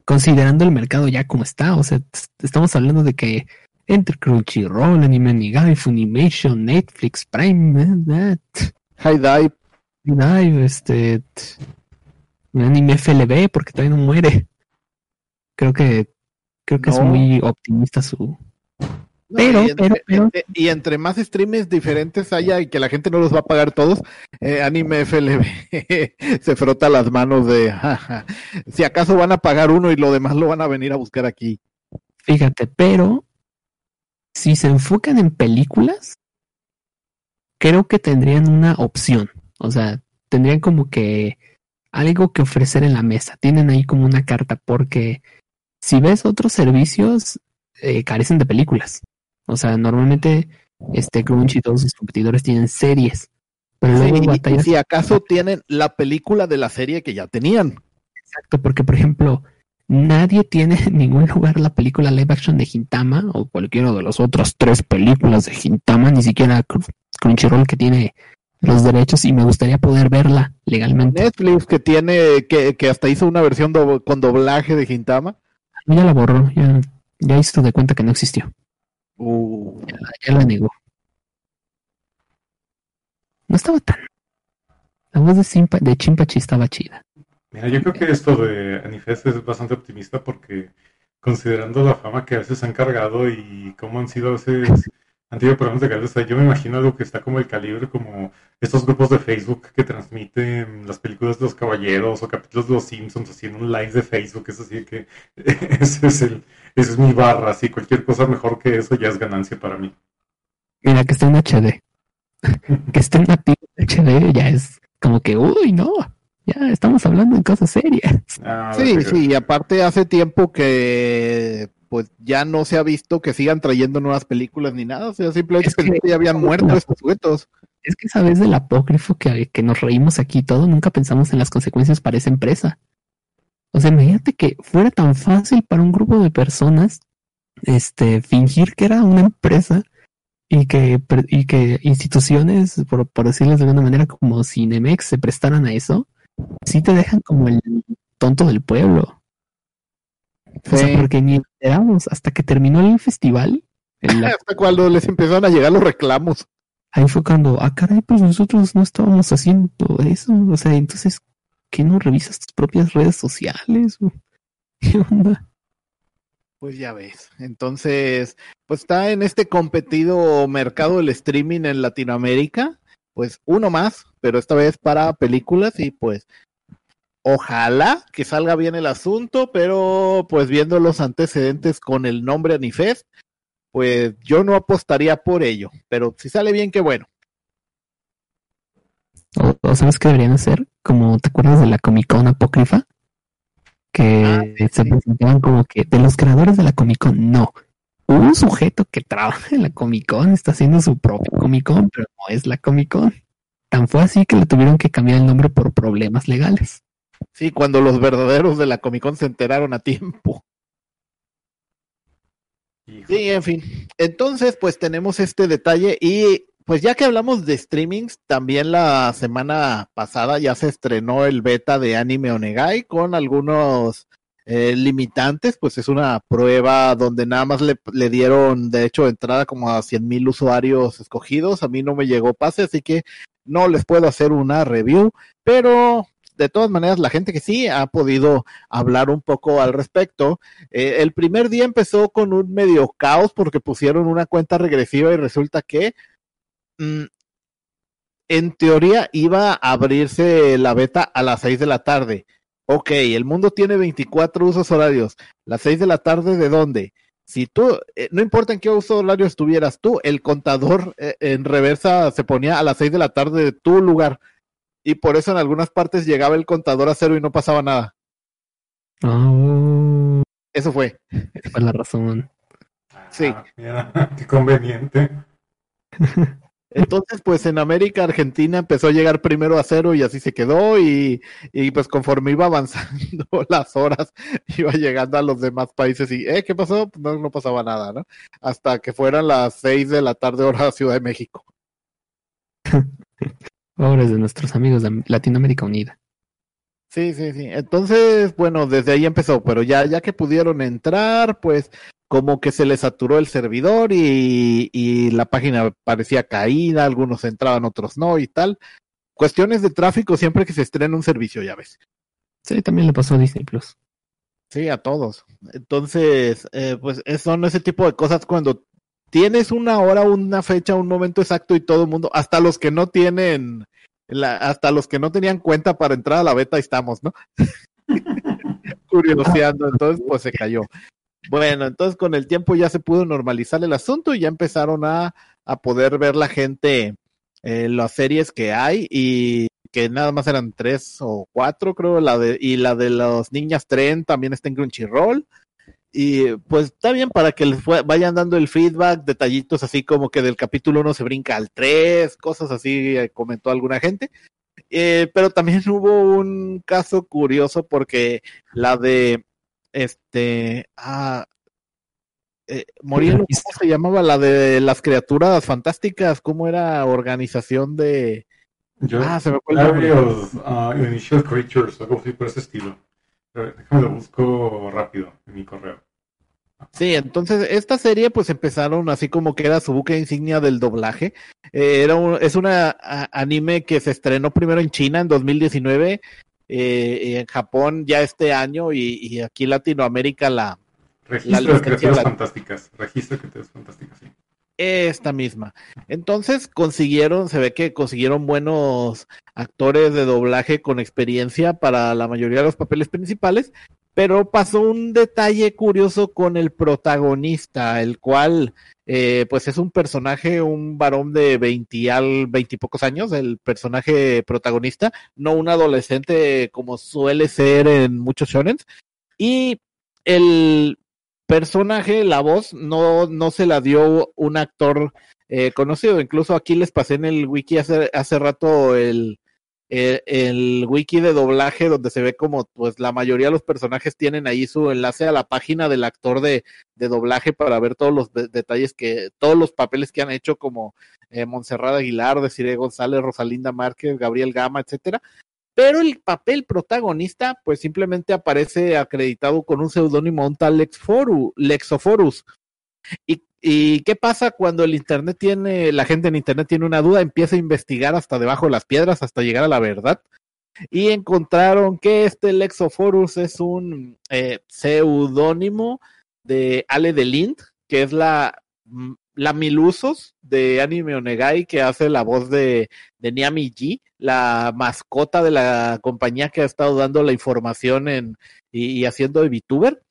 Considerando el mercado ya como está, o sea, estamos hablando de que entre Crunchyroll, Anime Nigai, Funimation, Netflix, Prime, eh, eh, t- High Dive. Nigai, este, t- Anime FLB, porque todavía no muere. Creo que, creo que es muy optimista su, Pero, y, entre, pero, pero- entre- y entre más streams diferentes haya y que la gente no los va a pagar todos, eh, Anime FLB se frota las manos de "Jaja, si acaso van a pagar uno y lo demás lo van a venir a buscar aquí. Fíjate, pero si se enfocan en películas, creo que tendrían una opción. O sea, tendrían como que algo que ofrecer en la mesa. Tienen ahí como una carta, porque si ves otros servicios, eh, carecen de películas. O sea, normalmente este Crunchy y todos sus competidores tienen series. Pero Sí, luego batallas si acaso tienen la película de la serie que ya tenían. Exacto, porque por ejemplo, nadie tiene en ningún lugar la película live action de Gintama o cualquiera de las otras tres películas de Gintama, ni siquiera Cr- Crunchyroll que tiene los derechos y me gustaría poder verla legalmente. Netflix que tiene, que, que hasta hizo una versión do- con doblaje de Gintama. Ya la borró, ya, ya hizo de cuenta que no existió, Uh, ya la negó. No estaba tan. La voz de, Simpa, de Chimpachi estaba chida. Mira, yo creo que esto de Anifest es bastante optimista porque considerando la fama que a veces han cargado y cómo han sido a veces han tenido problemas de cabeza, yo me imagino algo que está como el calibre, como estos grupos de Facebook que transmiten las películas de los caballeros o capítulos de los Simpsons, así en un live de Facebook, es así que ese es el, esa es mi barra, así cualquier cosa mejor que eso ya es ganancia para mí. Mira, que esté en HD. que esté en HD ya es como que, uy, no, ya estamos hablando en cosas serias. Ah, Sí, sí, y aparte hace tiempo que pues ya no se ha visto que sigan trayendo nuevas películas ni nada, o sea, simplemente Es que- ya habían muerto estos sujetos. Es que esa vez del apócrifo que, que nos reímos aquí y todo, nunca pensamos en las consecuencias para esa empresa. O sea, imagínate que fuera tan fácil para un grupo de personas este, fingir que era una empresa y que, y que instituciones, por, por decirles de alguna manera, como Cinemex se prestaran a eso, sí te dejan como el tonto del pueblo. O sea, Sí. porque ni enteramos hasta que terminó el festival. Hasta cuando les empezaron a llegar los reclamos. ahí fue cuando, ah, caray, pues nosotros no estábamos haciendo eso. O sea, entonces, ¿qué no revisas tus propias redes sociales? ¿Qué onda? Pues ya ves. Entonces, pues está en este competido mercado del streaming en Latinoamérica. Pues uno más, pero esta vez para películas y pues ojalá que salga bien el asunto, pero pues viendo los antecedentes con el nombre Anifest, pues yo no apostaría por ello, pero si sale bien, qué bueno. O, o sabes qué deberían hacer? Como, ¿te acuerdas de la Comic Con apócrifa? Que Ah, se presentaban como que de los creadores de la Comic Con, no. Un sujeto que trabaja en la Comic Con está haciendo su propia Comic Con, pero no es la Comic Con. Tan fue así que le tuvieron que cambiar el nombre por problemas legales. Sí, cuando los verdaderos de la Comic Con se enteraron a tiempo. Hijo. Sí, en fin. Entonces, pues tenemos este detalle y pues ya que hablamos de streamings, también la semana pasada ya se estrenó el beta de Anime Onegai con algunos eh, limitantes, pues es una prueba donde nada más le, le dieron de hecho entrada como a 100 mil usuarios escogidos, a mí no me llegó pase, así que no les puedo hacer una review, pero de todas maneras la gente que sí ha podido hablar un poco al respecto, eh, el primer día empezó con un medio caos porque pusieron una cuenta regresiva y resulta que mm, en teoría iba a abrirse la beta a las 6 de la tarde. Ok, el mundo tiene 24 usos horarios. ¿Las 6 de la tarde de dónde? Si tú, eh, no importa en qué uso horario estuvieras tú, el contador eh, en reversa se ponía a las 6 de la tarde de tu lugar. Y por eso en algunas partes llegaba el contador a cero y no pasaba nada. Oh, Eso fue. esa fue la razón. Sí. Ah, mira, qué conveniente. Entonces, pues en América, Argentina empezó a llegar primero a cero y así se quedó y, y pues conforme iba avanzando las horas, iba llegando a los demás países y, ¿eh? ¿Qué pasó? Pues, No, no pasaba nada, ¿no? Hasta que fueran las seis de la tarde hora Ciudad de México. Pobres de nuestros amigos de Latinoamérica Unida. Sí, sí, sí. Entonces, bueno, desde ahí empezó, pero ya, ya que pudieron entrar, pues como que se les saturó el servidor y, y la página parecía caída, algunos entraban, otros no y tal. Cuestiones de tráfico siempre que se estrena un servicio, ya ves. Sí, también le pasó a Disney Plus. Sí, a todos. Entonces, eh, pues es- son ese tipo de cosas cuando tienes una hora, una fecha, un momento exacto y todo el mundo, hasta los que no tienen, hasta los que no tenían cuenta para entrar a la beta, estamos, ¿no? Curioseando, entonces pues se cayó. Bueno, entonces con el tiempo ya se pudo normalizar el asunto y ya empezaron a, a poder ver la gente eh, las series que hay y que nada más eran tres o cuatro, creo, la de, y la de los Niñas Tren también está en Crunchyroll. Y pues está bien para que les vayan dando el feedback, detallitos así como que del capítulo 1 se brinca al 3, cosas así, eh, comentó alguna gente. Eh, pero también hubo un caso curioso porque la de este ah, eh, ¿cómo se llamaba? La de las criaturas fantásticas, ¿cómo era organización de Yo, Ah, se me nombre. Varios ah, Initial Creatures, algo así por ese estilo. Déjame lo busco rápido en mi correo. Sí, entonces esta serie pues empezaron así como que era su buque insignia del doblaje. Eh, era un- es una a- anime que se estrenó primero en China en 2019 eh, en Japón ya este año y, y aquí en Latinoamérica la, Registro de criaturas la- fantásticas. Registro de criaturas fantásticas, sí. esta misma. Entonces consiguieron, se ve que consiguieron buenos actores de doblaje con experiencia para la mayoría de los papeles principales, pero pasó un detalle curioso con el protagonista, el cual eh, pues es un personaje, un varón de 20 al 20 y pocos años, el personaje protagonista, no un adolescente como suele ser en muchos shonen. Y el personaje, la voz, no, no se la dio un actor eh, conocido. Incluso aquí les pasé en el wiki hace, hace rato el, el, el wiki de doblaje donde se ve como pues la mayoría de los personajes tienen ahí su enlace a la página del actor de, de doblaje para ver todos los de- detalles que, todos los papeles que han hecho como eh, Montserrat Aguilar, Desiree González, Rosalinda Márquez, Gabriel Gama, etcétera. Pero el papel protagonista, pues simplemente aparece acreditado con un seudónimo, un tal Lexoforus. ¿Y, ¿Y qué pasa cuando el internet tiene, la gente en internet tiene una duda, empieza a investigar hasta debajo de las piedras hasta llegar a la verdad? Y encontraron que este Lexoforus es un eh, seudónimo de Ale de Lind, que es la, mm, la Milusos de Anime Onegai, que hace la voz de, de Niami G, la mascota de la compañía que ha estado dando la información en, y, y haciendo de VTuber.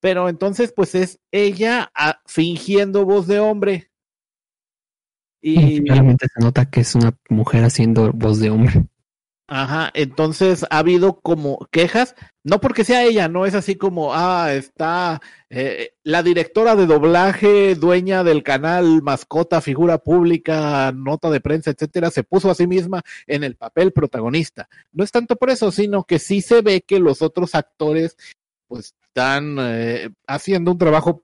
Pero entonces, pues es ella ah, fingiendo voz de hombre. Y realmente se nota que es una mujer haciendo voz de hombre. Ajá, entonces ha habido como quejas, no porque sea ella, no es así como, ah, está eh, la directora de doblaje, dueña del canal, mascota, figura pública, nota de prensa, etcétera, se puso a sí misma en el papel protagonista. No es tanto por eso, sino que sí se ve que los otros actores, pues, están eh, haciendo un trabajo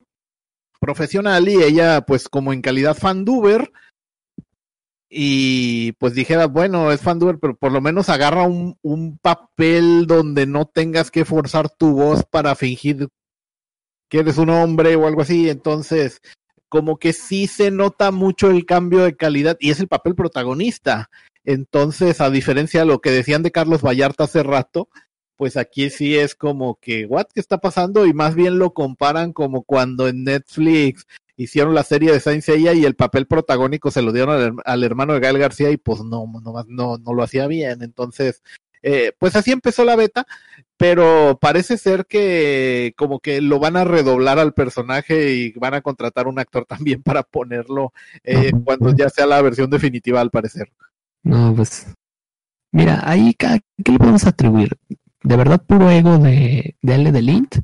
profesional y ella, pues, como en calidad fanduber, y pues dijera, bueno, es fanduber, pero por lo menos agarra un, un papel donde no tengas que forzar tu voz para fingir que eres un hombre o algo así. Entonces, como que sí se nota mucho el cambio de calidad y es el papel protagonista. Entonces, a diferencia de lo que decían de Carlos Vallarta hace rato, pues aquí sí es como que, ¿what? ¿Qué está pasando? Y más bien lo comparan como cuando en Netflix hicieron la serie de Saint Seiya y el papel protagónico se lo dieron al, al hermano de Gael García y pues no, no, no, no lo hacía bien. Entonces, eh, pues así empezó la beta, pero parece ser que como que lo van a redoblar al personaje y van a contratar un actor también para ponerlo eh, cuando ya sea la versión definitiva al parecer. No, pues. Mira, ahí, ¿qué le podemos atribuir? ¿De verdad puro ego de, de Ale de Lint?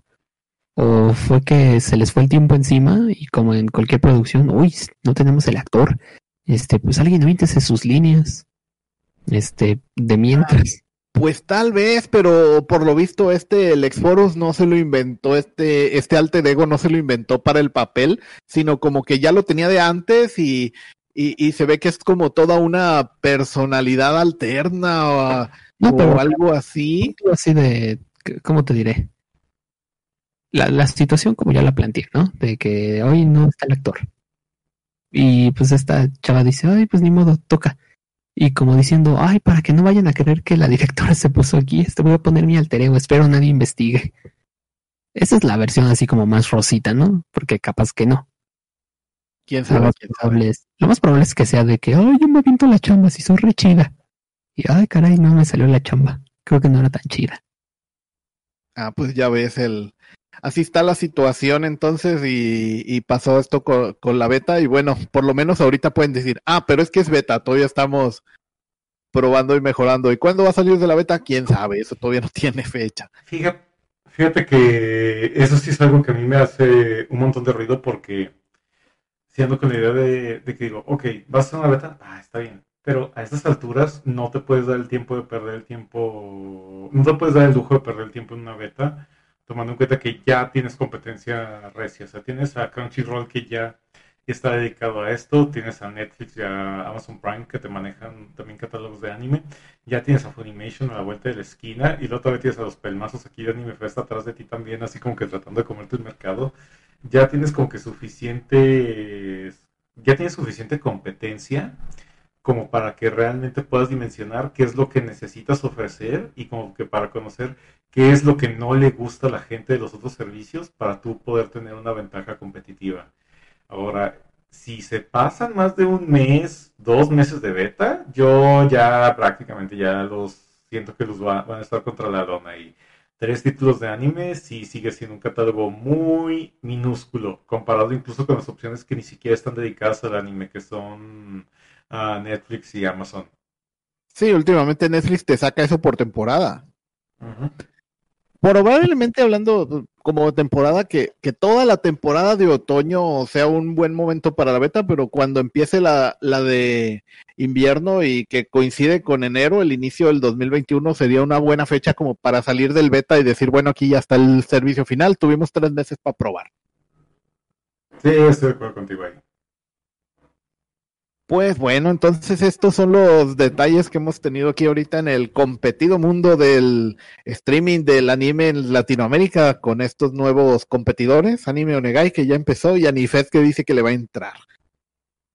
¿O fue que se les fue el tiempo encima y como en cualquier producción, uy, no tenemos el actor? Este, pues alguien avíntese sus líneas. Este, de mientras. Pues tal vez, pero por lo visto este el Exforus no se lo inventó, este, este alter ego no se lo inventó para el papel, sino como que ya lo tenía de antes y, y, se ve que es como toda una personalidad alterna o, No, o pero algo así. algo así de, ¿cómo te diré? La, la situación como ya la planteé, ¿no? De que hoy no está el actor. Y pues esta chava dice, ay, pues ni modo, toca. Y como diciendo, ay, para que no vayan a creer que la directora se puso aquí, este voy a poner mi alter ego, espero nadie investigue. Esa es la versión así como más rosita, ¿no? Porque capaz que no. ¿Quién Lo sabe? más, quién sabe? es, lo más probable es que sea de que, ay, yo me aviento la chamba si soy re chida. Y ay, caray, no me salió la chamba. Creo que no era tan chida. Ah, pues ya ves el, así está la situación entonces y, y pasó esto con, con la beta y bueno, por lo menos ahorita pueden decir, ah, pero es que es beta, todavía estamos probando y mejorando. ¿Y cuándo va a salir de la beta? ¿Quién sabe? Eso todavía no tiene fecha. Fíjate, fíjate que eso sí es algo que a mí me hace un montón de ruido porque siendo con la idea de, de que digo, ok, vas a hacer una beta, ah, está bien. Pero a estas alturas no te puedes dar el tiempo de perder el tiempo, no te puedes dar el lujo de perder el tiempo en una beta, tomando en cuenta que ya tienes competencia recia. O sea, tienes a Crunchyroll que ya está dedicado a esto, tienes a Netflix y a Amazon Prime que te manejan también catálogos de anime, ya tienes a Funimation a la vuelta de la esquina y luego todavía tienes a los pelmazos aquí de Anime Fest atrás de ti también, así como que tratando de comerte el mercado. Ya tienes como que suficiente, ya tienes suficiente competencia como para que realmente puedas dimensionar qué es lo que necesitas ofrecer y como que para conocer qué es lo que no le gusta a la gente de los otros servicios para tú poder tener una ventaja competitiva. Ahora, si se pasan más de un mes, dos meses de beta, yo ya prácticamente ya los siento que los va- van a estar contra la lona y tres títulos de anime sí sigue siendo un catálogo muy minúsculo comparado incluso con las opciones que ni siquiera están dedicadas al anime que son ah, Netflix y Amazon. Sí, últimamente Netflix te saca eso por temporada. Ujú. Probablemente hablando como temporada, que, que toda la temporada de otoño sea un buen momento para la beta, pero cuando empiece la, la de invierno y que coincide con enero, el inicio del 2021, sería una buena fecha como para salir del beta y decir, bueno, aquí ya está el servicio final, tuvimos tres meses para probar. Sí, estoy de acuerdo contigo ahí. Pues bueno, entonces estos son los detalles que hemos tenido aquí ahorita en el competido mundo del streaming del anime en Latinoamérica con estos nuevos competidores, Anime Onegai que ya empezó y Anifest que dice que le va a entrar.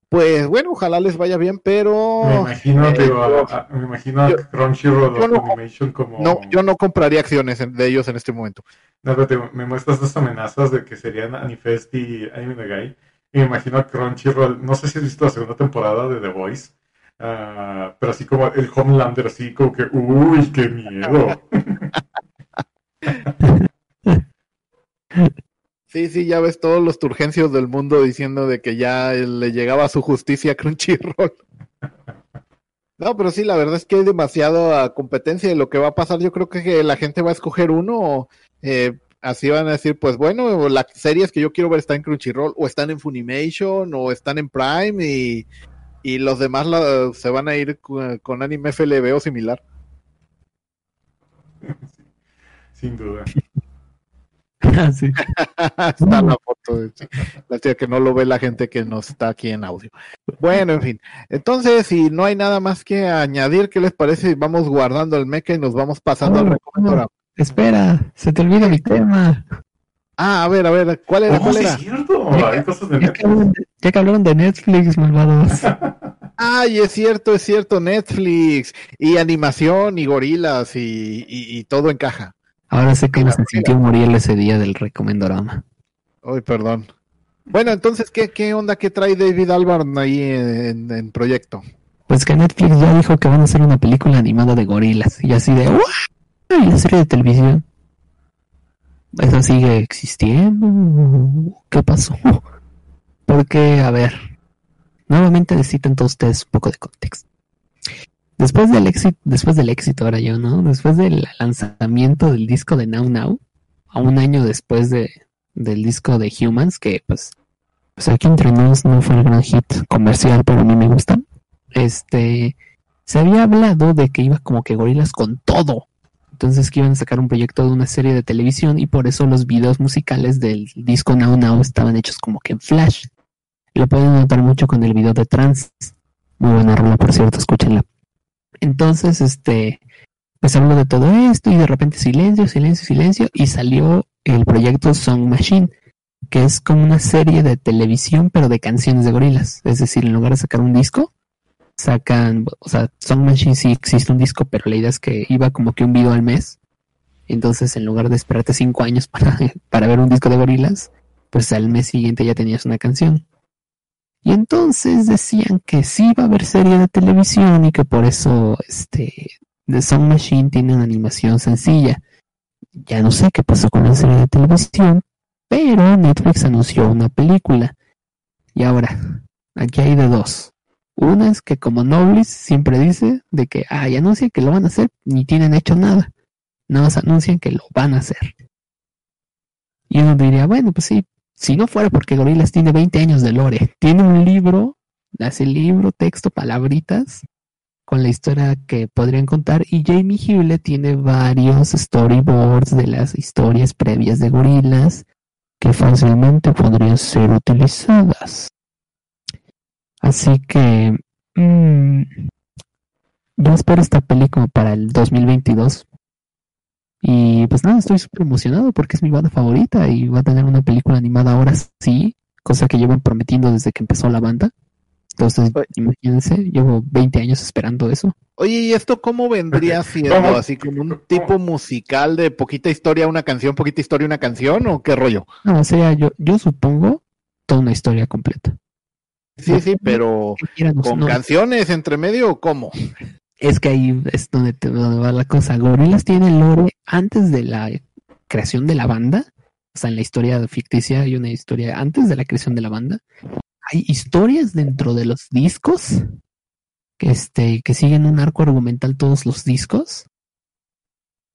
Pues bueno, ojalá les vaya bien, pero Me imagino, eh, digo, a- yo- a- me imagino a yo- Crunchyroll yo no- Funimation como... no, yo no compraría acciones de ellos en este momento. No, pero te- me muestras estas amenazas de que serían Anifest y Anime Nagai. Me imagino a Crunchyroll, no sé si has visto la segunda temporada de The Voice, ah, pero así como el Homelander, así como que, uy, qué miedo. Sí, sí, ya ves todos los turgencios del mundo diciendo de que ya le llegaba su justicia a Crunchyroll. No, pero sí, la verdad es que hay demasiada competencia y lo que va a pasar, yo creo que la gente va a escoger uno, eh, así van a decir, pues bueno, las series que yo quiero ver están en Crunchyroll, o están en Funimation, o están en Prime, y, y los demás la- se van a ir con anime FLB o similar. Sin duda. Ah, sí. está la foto de la tía que no lo ve la gente que nos está aquí en audio. Bueno, en fin. Entonces, si no hay nada más que añadir, ¿qué les parece? Vamos guardando el meca y nos vamos pasando al Oh, recomendador. Espera, se te olvida mi tema. Ah, a ver, a ver, ¿cuál era? Oh, ¿Cuál sí era? es cierto, hay cosas de Ya que, Netflix. hablaron de, ya que hablaron de Netflix, malvados. Ay, es cierto, es cierto, Netflix y animación y gorilas y, y, y todo encaja. Ahora sé cómo se sintió Muriel ese día del recomendorama. Ay, perdón. Bueno, entonces, ¿qué, qué onda que trae David Albarn ahí en, en proyecto? Pues que Netflix ya dijo que van a hacer una película animada de gorilas. Y así de, ¡Wow! ¿Y la serie de televisión? ¿Esa sigue existiendo? ¿Qué pasó? Porque, a ver, nuevamente necesitan todos ustedes un poco de contexto. Después del éxito, después del éxito ahora yo, ¿no? Después del lanzamiento del disco de Now Now, a un año después de, del disco de Humans, que pues, pues aquí entre nos no fue el gran hit comercial, pero a mí me gusta este, se había hablado de que iba como que gorilas con todo. Entonces que iban a sacar un proyecto de una serie de televisión y por eso los videos musicales del disco Now Now estaban hechos como que en flash. Lo pueden notar mucho con el video de Trans. Muy buena rola, por cierto, escúchenla. Entonces, este, pues habló de todo esto y de repente silencio, silencio, silencio y salió el proyecto Song Machine, que es como una serie de televisión pero de canciones de gorilas. Es decir, en lugar de sacar un disco, sacan, o sea, Song Machine sí existe un disco, pero la idea es que iba como que un video al mes. Entonces, en lugar de esperarte cinco años para, para ver un disco de gorilas, pues al mes siguiente ya tenías una canción. Y entonces decían que sí va a haber serie de televisión y que por eso este The Song Machine tiene una animación sencilla. Ya no sé qué pasó con la serie de televisión, pero Netflix anunció una película. Y ahora, aquí hay de dos. Una es que como Noblis siempre dice de que, ay, anuncian que lo van a hacer, ni tienen hecho nada. Nada más anuncian que lo van a hacer. Y uno diría, bueno, pues sí, si no fuera porque Gorillaz tiene 20 años de lore, tiene un libro, hace libro, texto, palabritas, con la historia que podrían contar, y Jamie Hewlett tiene varios storyboards de las historias previas de Gorillaz que fácilmente podrían ser utilizadas. Así que mm, yo espero esta película para el 2022. Y pues nada, estoy súper emocionado porque es mi banda favorita y va a tener una película animada ahora sí, cosa que llevan prometiendo desde que empezó la banda. Entonces, Oye. imagínense, llevo 20 años esperando eso. Oye, ¿y esto cómo vendría siendo? ¿Así como un tipo musical de poquita historia, una canción, poquita historia, una canción? ¿O qué rollo? No, sería yo, yo supongo toda una historia completa. Sí, sí, pero. ¿con No, canciones entre medio o cómo? es que ahí es donde, te, donde va la cosa. Gorillaz tiene lore antes de la creación de la banda. O sea, en la historia ficticia hay una historia antes de la creación de la banda. Hay historias dentro de los discos que, este, que siguen un arco argumental todos los discos.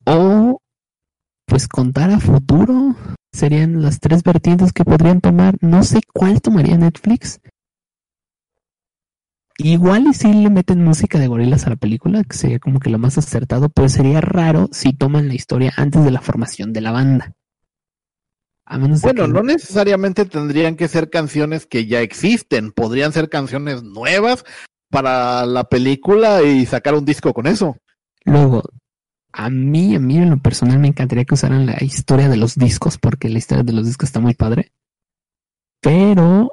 O pues contar a futuro serían las tres vertientes que podrían tomar. No sé cuál tomaría Netflix. Igual y si le meten música de gorilas a la película, que sería como que lo más acertado, pero sería raro si toman la historia antes de la formación de la banda. A menos de Bueno, que- no necesariamente tendrían que ser canciones que ya existen, podrían ser canciones nuevas para la película y sacar un disco con eso. Luego, a mí, a mí en lo personal me encantaría que usaran la historia de los discos, porque la historia de los discos está muy padre. Pero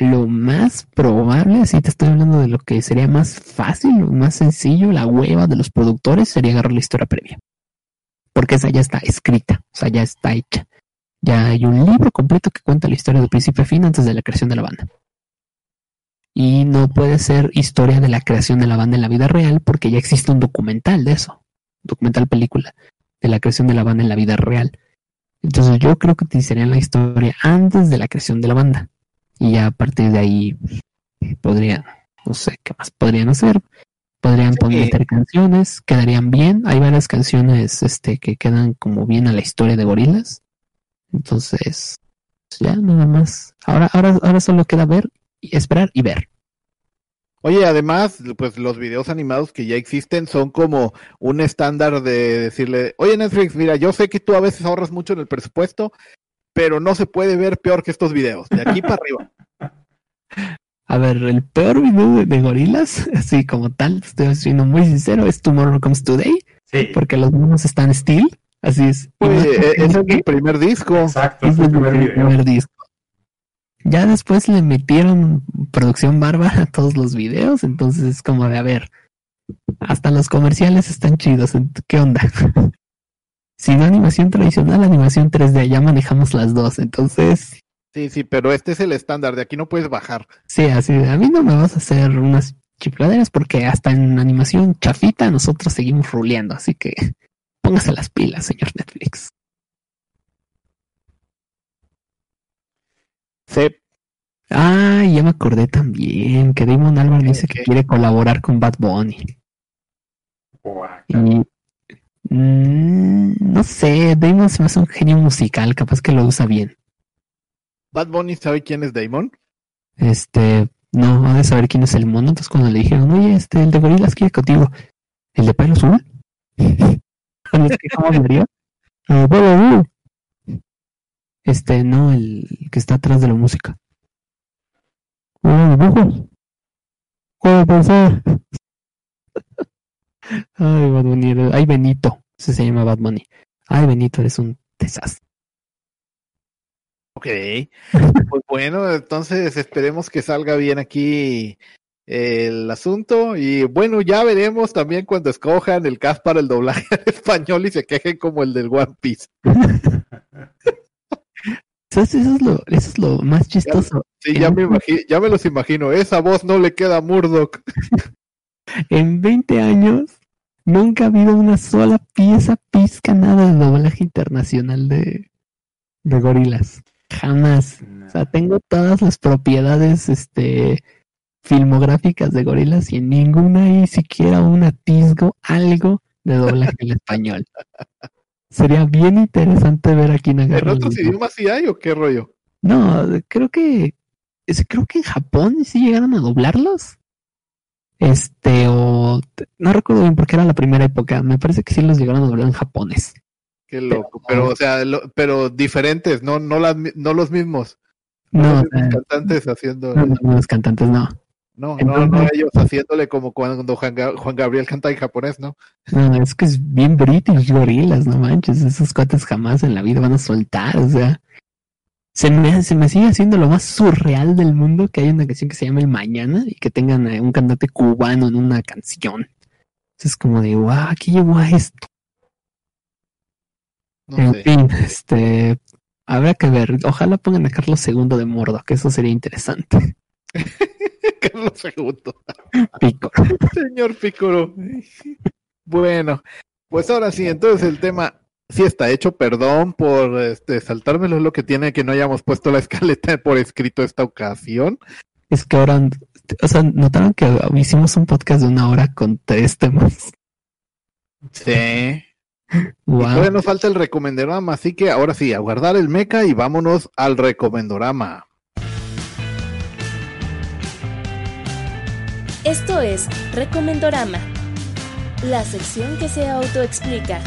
lo más probable, si te estoy hablando de lo que sería más fácil, lo más sencillo, la hueva de los productores sería agarrar la historia previa. Porque esa ya está escrita, o sea, ya está hecha. Ya hay un libro completo que cuenta la historia de principio a fin antes de la creación de la banda. Y no puede ser historia de la creación de la banda en la vida real porque ya existe un documental de eso. Documental película de la creación de la banda en la vida real. Entonces yo creo que utilizarían la historia antes de la creación de la banda. Y ya a partir de ahí podrían, no sé qué más podrían hacer. Podrían poner canciones, quedarían bien. Hay varias canciones este, que quedan como bien a la historia de gorilas. Entonces, ya nada más. Ahora, ahora, ahora solo queda ver y esperar y ver. Oye, además, pues los videos animados que ya existen son como un estándar de decirle, oye Netflix, mira, yo sé que tú a veces ahorras mucho en el presupuesto, pero no se puede ver peor que estos videos, de aquí para arriba. A ver, el peor video de, de gorilas, así como tal, estoy siendo muy sincero, es Tomorrow Comes Today, Sí, porque los monos están still, así es. E- porque ese es mi primer disco. exacto, es fue el primer el video. primer disco. Ya después le metieron producción bárbara a todos los videos, entonces es como de, a ver, hasta los comerciales están chidos, ¿qué onda? Si no animación tradicional, animación 3D, ya manejamos las dos, entonces Sí, sí, pero este es el estándar, de aquí no puedes bajar. Sí, así de, a mí no me vas a hacer unas chifladeras porque hasta en animación chafita nosotros seguimos ruleando, así que póngase las pilas, señor Netflix. Sí, Ah, ya me acordé también que Damon Albarn dice que quiere colaborar con Bad Bunny. Guaca. Y mm, no sé, Damon se me hace un genio musical, capaz que lo usa bien. Bad Bunny sabe quién es Damon. Este, no, ha de saber quién es el mono. Entonces cuando le dijeron, oye, este, el de gorilas quiere contigo, ¿el de pelo azul? ¿Cómo hablaría? "Ah, azul". Este, no, el que está atrás de la música. "Ah, dibujos. ¿Cómo pensar? Ay, Bad Bunny, ay, Benito, ese se llama Bad Bunny. Ay, Benito, eres un desastre. Ok. Pues bueno, entonces esperemos que salga bien aquí el asunto. Y bueno, ya veremos también cuando escojan el cast para el doblaje español y se quejen como el del One Piece. Eso es lo, eso es lo más chistoso. Sí, ya me imagino, ya me los imagino. Esa voz no le queda a Murdoch. En 20 años nunca ha habido una sola pieza pizca nada de doblaje internacional de, de gorilas. Jamás. O sea, tengo todas las propiedades este, filmográficas de gorilas y en ninguna hay siquiera un atisgo, algo de doblaje en español. Sería bien interesante ver a quién ¿En agarra. otros el- idiomas sí hay o qué rollo? No, creo que creo que en Japón sí llegaron a doblarlos. Este, o no recuerdo bien porque era la primera época. Me parece que sí los llegaron a doblar en japonés. Qué loco. Pero, o sea, lo- pero diferentes, no, no, las, no los mismos. No, No, los mismos cantantes haciendo. no, no, no, los cantantes no. No, no, no ellos haciéndole como cuando Juan Gabriel canta en japonés, ¿no? No, es que es bien British gorilas, no manches. Esos cuates jamás en la vida van a soltar, o sea. Se me, se me sigue haciendo lo más surreal del mundo que hay una canción que se llama El Mañana y que tengan a un cantante cubano en una canción. Es como de, wow, ¿qué llevó a esto? No en sé. fin, este, habrá que ver. Ojalá pongan a Carlos II de Mordo, que eso sería interesante. Carlos II. Pico. Señor Picoro. Bueno, pues ahora sí, entonces el tema sí está hecho. Perdón por este, saltármelo, es lo que tiene que no hayamos puesto la escaleta por escrito esta ocasión. Es que ahora, o sea, notaron que hicimos un podcast de una hora con tres temas. Sí. Y Wow. todavía nos falta el recomendorama, así que ahora sí, a guardar el meca y vámonos al recomendorama. Esto es Recomendorama, la sección que se autoexplica.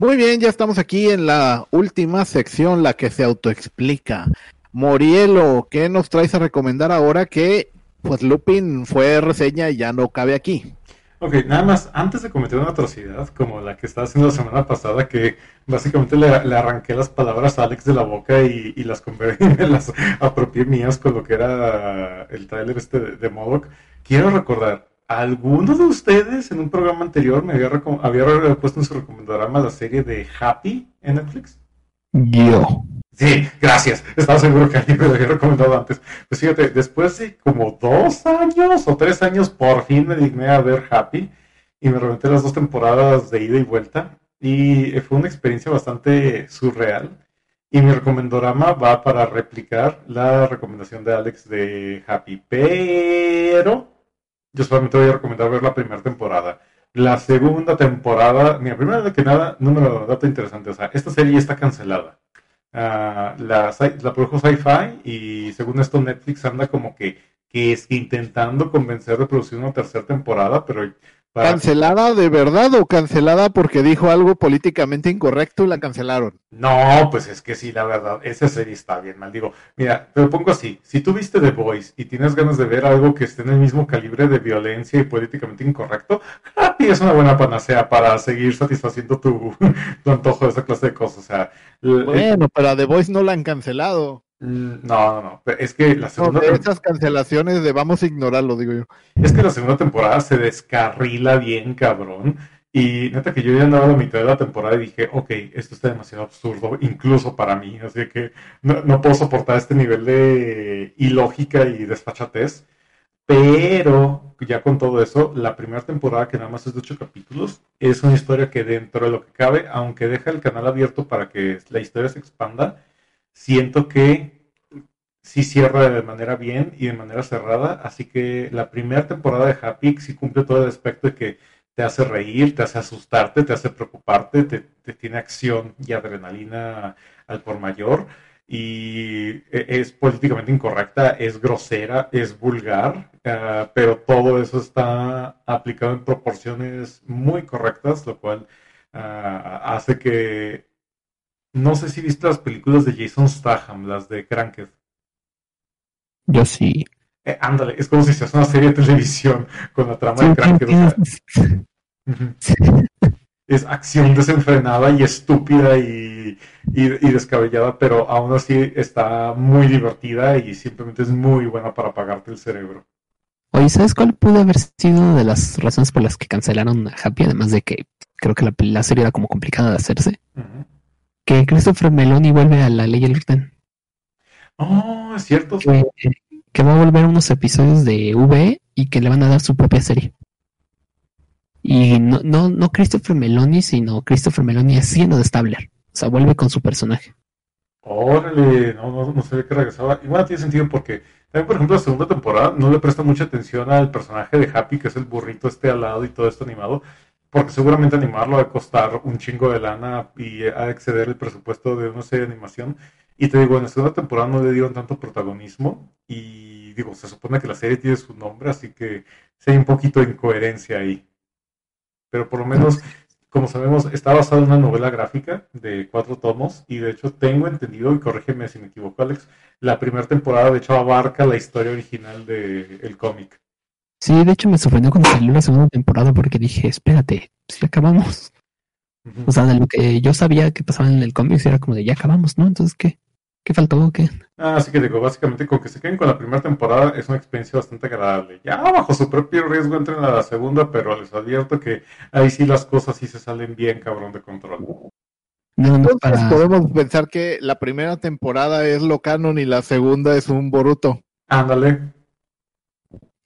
Muy bien, ya estamos aquí en la última sección, la que se autoexplica. Morielo, ¿qué nos traes a recomendar ahora que pues Lupin fue reseña y ya no cabe aquí? Ok, nada más, antes de cometer una atrocidad como la que estaba haciendo la semana pasada, que básicamente le, arranqué las palabras a Alex de la boca y, y las convertí, me las apropié mías con lo que era el tráiler este de, de Modoc, quiero recordar, ¿alguno de ustedes en un programa anterior me había, había puesto en su recomendorama la serie de Happy en Netflix? Yo. Sí, gracias. Estaba seguro que alguien me lo había recomendado antes. Pues fíjate, después de como dos años o tres años, por fin me digné a ver Happy y me reventé las dos temporadas de ida y vuelta. Y fue una experiencia bastante surreal. Y mi recomendorama va para replicar la recomendación de Alex de Happy. Pero yo solamente voy a recomendar ver la primera temporada. La segunda temporada, mira, primero que nada, número dato interesante, o sea, esta serie está cancelada. Ah, la, la produjo Sci-Fi y según esto Netflix anda como que, que es que intentando convencer de producir una tercera temporada, pero para- ¿Cancelada de verdad o cancelada porque dijo algo políticamente incorrecto y la cancelaron? No, pues es que sí, la verdad, esa serie está bien mal. Digo, mira, te lo pongo así: si tú viste The Voice y tienes ganas de ver algo que esté en el mismo calibre de violencia y políticamente incorrecto, Happy es una buena panacea para seguir satisfaciendo tu, tu antojo de esa clase de cosas. O sea, l- Bueno, pero a The Voice no la han cancelado. Mm, no, no, no. Es que la segunda esas cancelaciones de vamos a ignorarlo, digo yo. Es que la segunda temporada se descarrila bien, cabrón. Y neta que yo ya andaba a la mitad de la temporada y dije, ok, esto está demasiado absurdo, incluso para mí. Así que no, no puedo soportar este nivel de ilógica y desfachatez. Pero ya con todo eso, la primera temporada, que nada más es de ocho capítulos, es una historia que dentro de lo que cabe, aunque deja el canal abierto para que la historia se expanda, siento que sí cierra de manera bien y de manera cerrada. Así que la primera temporada de Happy sí cumple todo el aspecto de que te hace reír, te hace asustarte, te hace preocuparte, te, te tiene acción y adrenalina al por mayor. Y e- es políticamente incorrecta, es grosera, es vulgar, ah, pero todo eso está aplicado en proporciones muy correctas, lo cual ah, hace que... No sé si viste las películas de Jason Statham, las de Cranked. Yo sí. Eh, ándale, es como si se hace una serie de televisión con la trama Sí, de Cranked. o sea, es acción desenfrenada y estúpida y, y- y descabellada, pero aún así está muy divertida y simplemente es muy buena para apagarte el cerebro. Oye, ¿sabes cuál pudo haber sido de las razones por las que cancelaron a Happy? Además de que creo que la, la serie era como complicada de hacerse. Ujú. Que Christopher Meloni vuelve a la ley y el orden. Oh, es cierto. Que, que va a volver unos episodios de V y que le van a dar su propia serie. Y no, no, no Christopher Meloni, sino Christopher Meloni haciendo de Stabler. O sea, vuelve con su personaje. Órale, no, no, no sabía que regresaba. Y bueno, tiene sentido porque también, por ejemplo, la segunda temporada no le presta mucha atención al personaje de Happy, que es el burrito este al lado y todo esto animado, porque seguramente animarlo va a costar un chingo de lana y a exceder el presupuesto de una serie de animación. Y te digo, en la segunda temporada no le dieron tanto protagonismo y digo, se supone que la serie tiene su nombre, así que sí hay un poquito de incoherencia ahí. Pero por lo menos como sabemos, está basado en una novela gráfica de cuatro tomos y de hecho tengo entendido, y corrígeme si me equivoco Alex, la primera temporada de hecho abarca la historia original del cómic. Sí, de hecho me sorprendió cuando salió la segunda temporada porque dije, espérate, si acabamos. Ujú. O sea, de lo que yo sabía que pasaba en el cómic era como de ya acabamos, ¿no? Entonces, ¿qué? ¿Qué faltó? ¿Qué? Ah, así que digo, básicamente con que se queden con la primera temporada es una experiencia bastante agradable. Ya bajo su propio riesgo entren a la segunda, pero les advierto que ahí sí las cosas sí se salen bien cabrón de control. Nada más Entonces para... podemos pensar que la primera temporada es lo canon y la segunda es un Boruto. Ándale.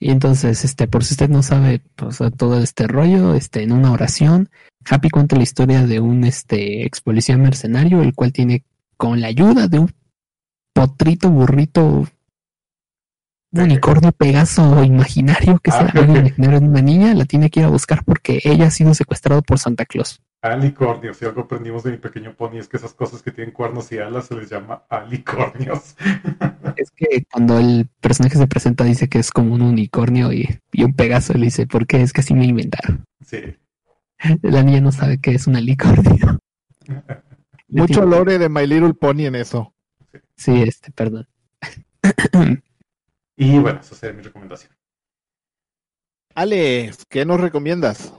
Y entonces, este, por si usted no sabe, pues, todo este rollo, este, en una oración, Happy cuenta la historia de un, este, ex policía mercenario, el cual tiene, con la ayuda de un potrito, burrito, unicornio pegaso imaginario, que Ah, es algo imaginario de una niña, la tiene que ir a buscar porque ella ha sido secuestrada por Santa Claus. Alicornios. Si algo aprendimos de mi pequeño pony es que esas cosas que tienen cuernos y alas se les llama alicornios. Es que cuando el personaje se presenta dice que es como un unicornio y, y un pegaso, le dice, ¿por qué? Es que así me inventaron. Sí. La niña no sabe que es un alicornio. Mucho lore de My Little Pony en eso. Sí, este, perdón. Y bueno, esa sería mi recomendación. Alex, ¿qué nos recomiendas?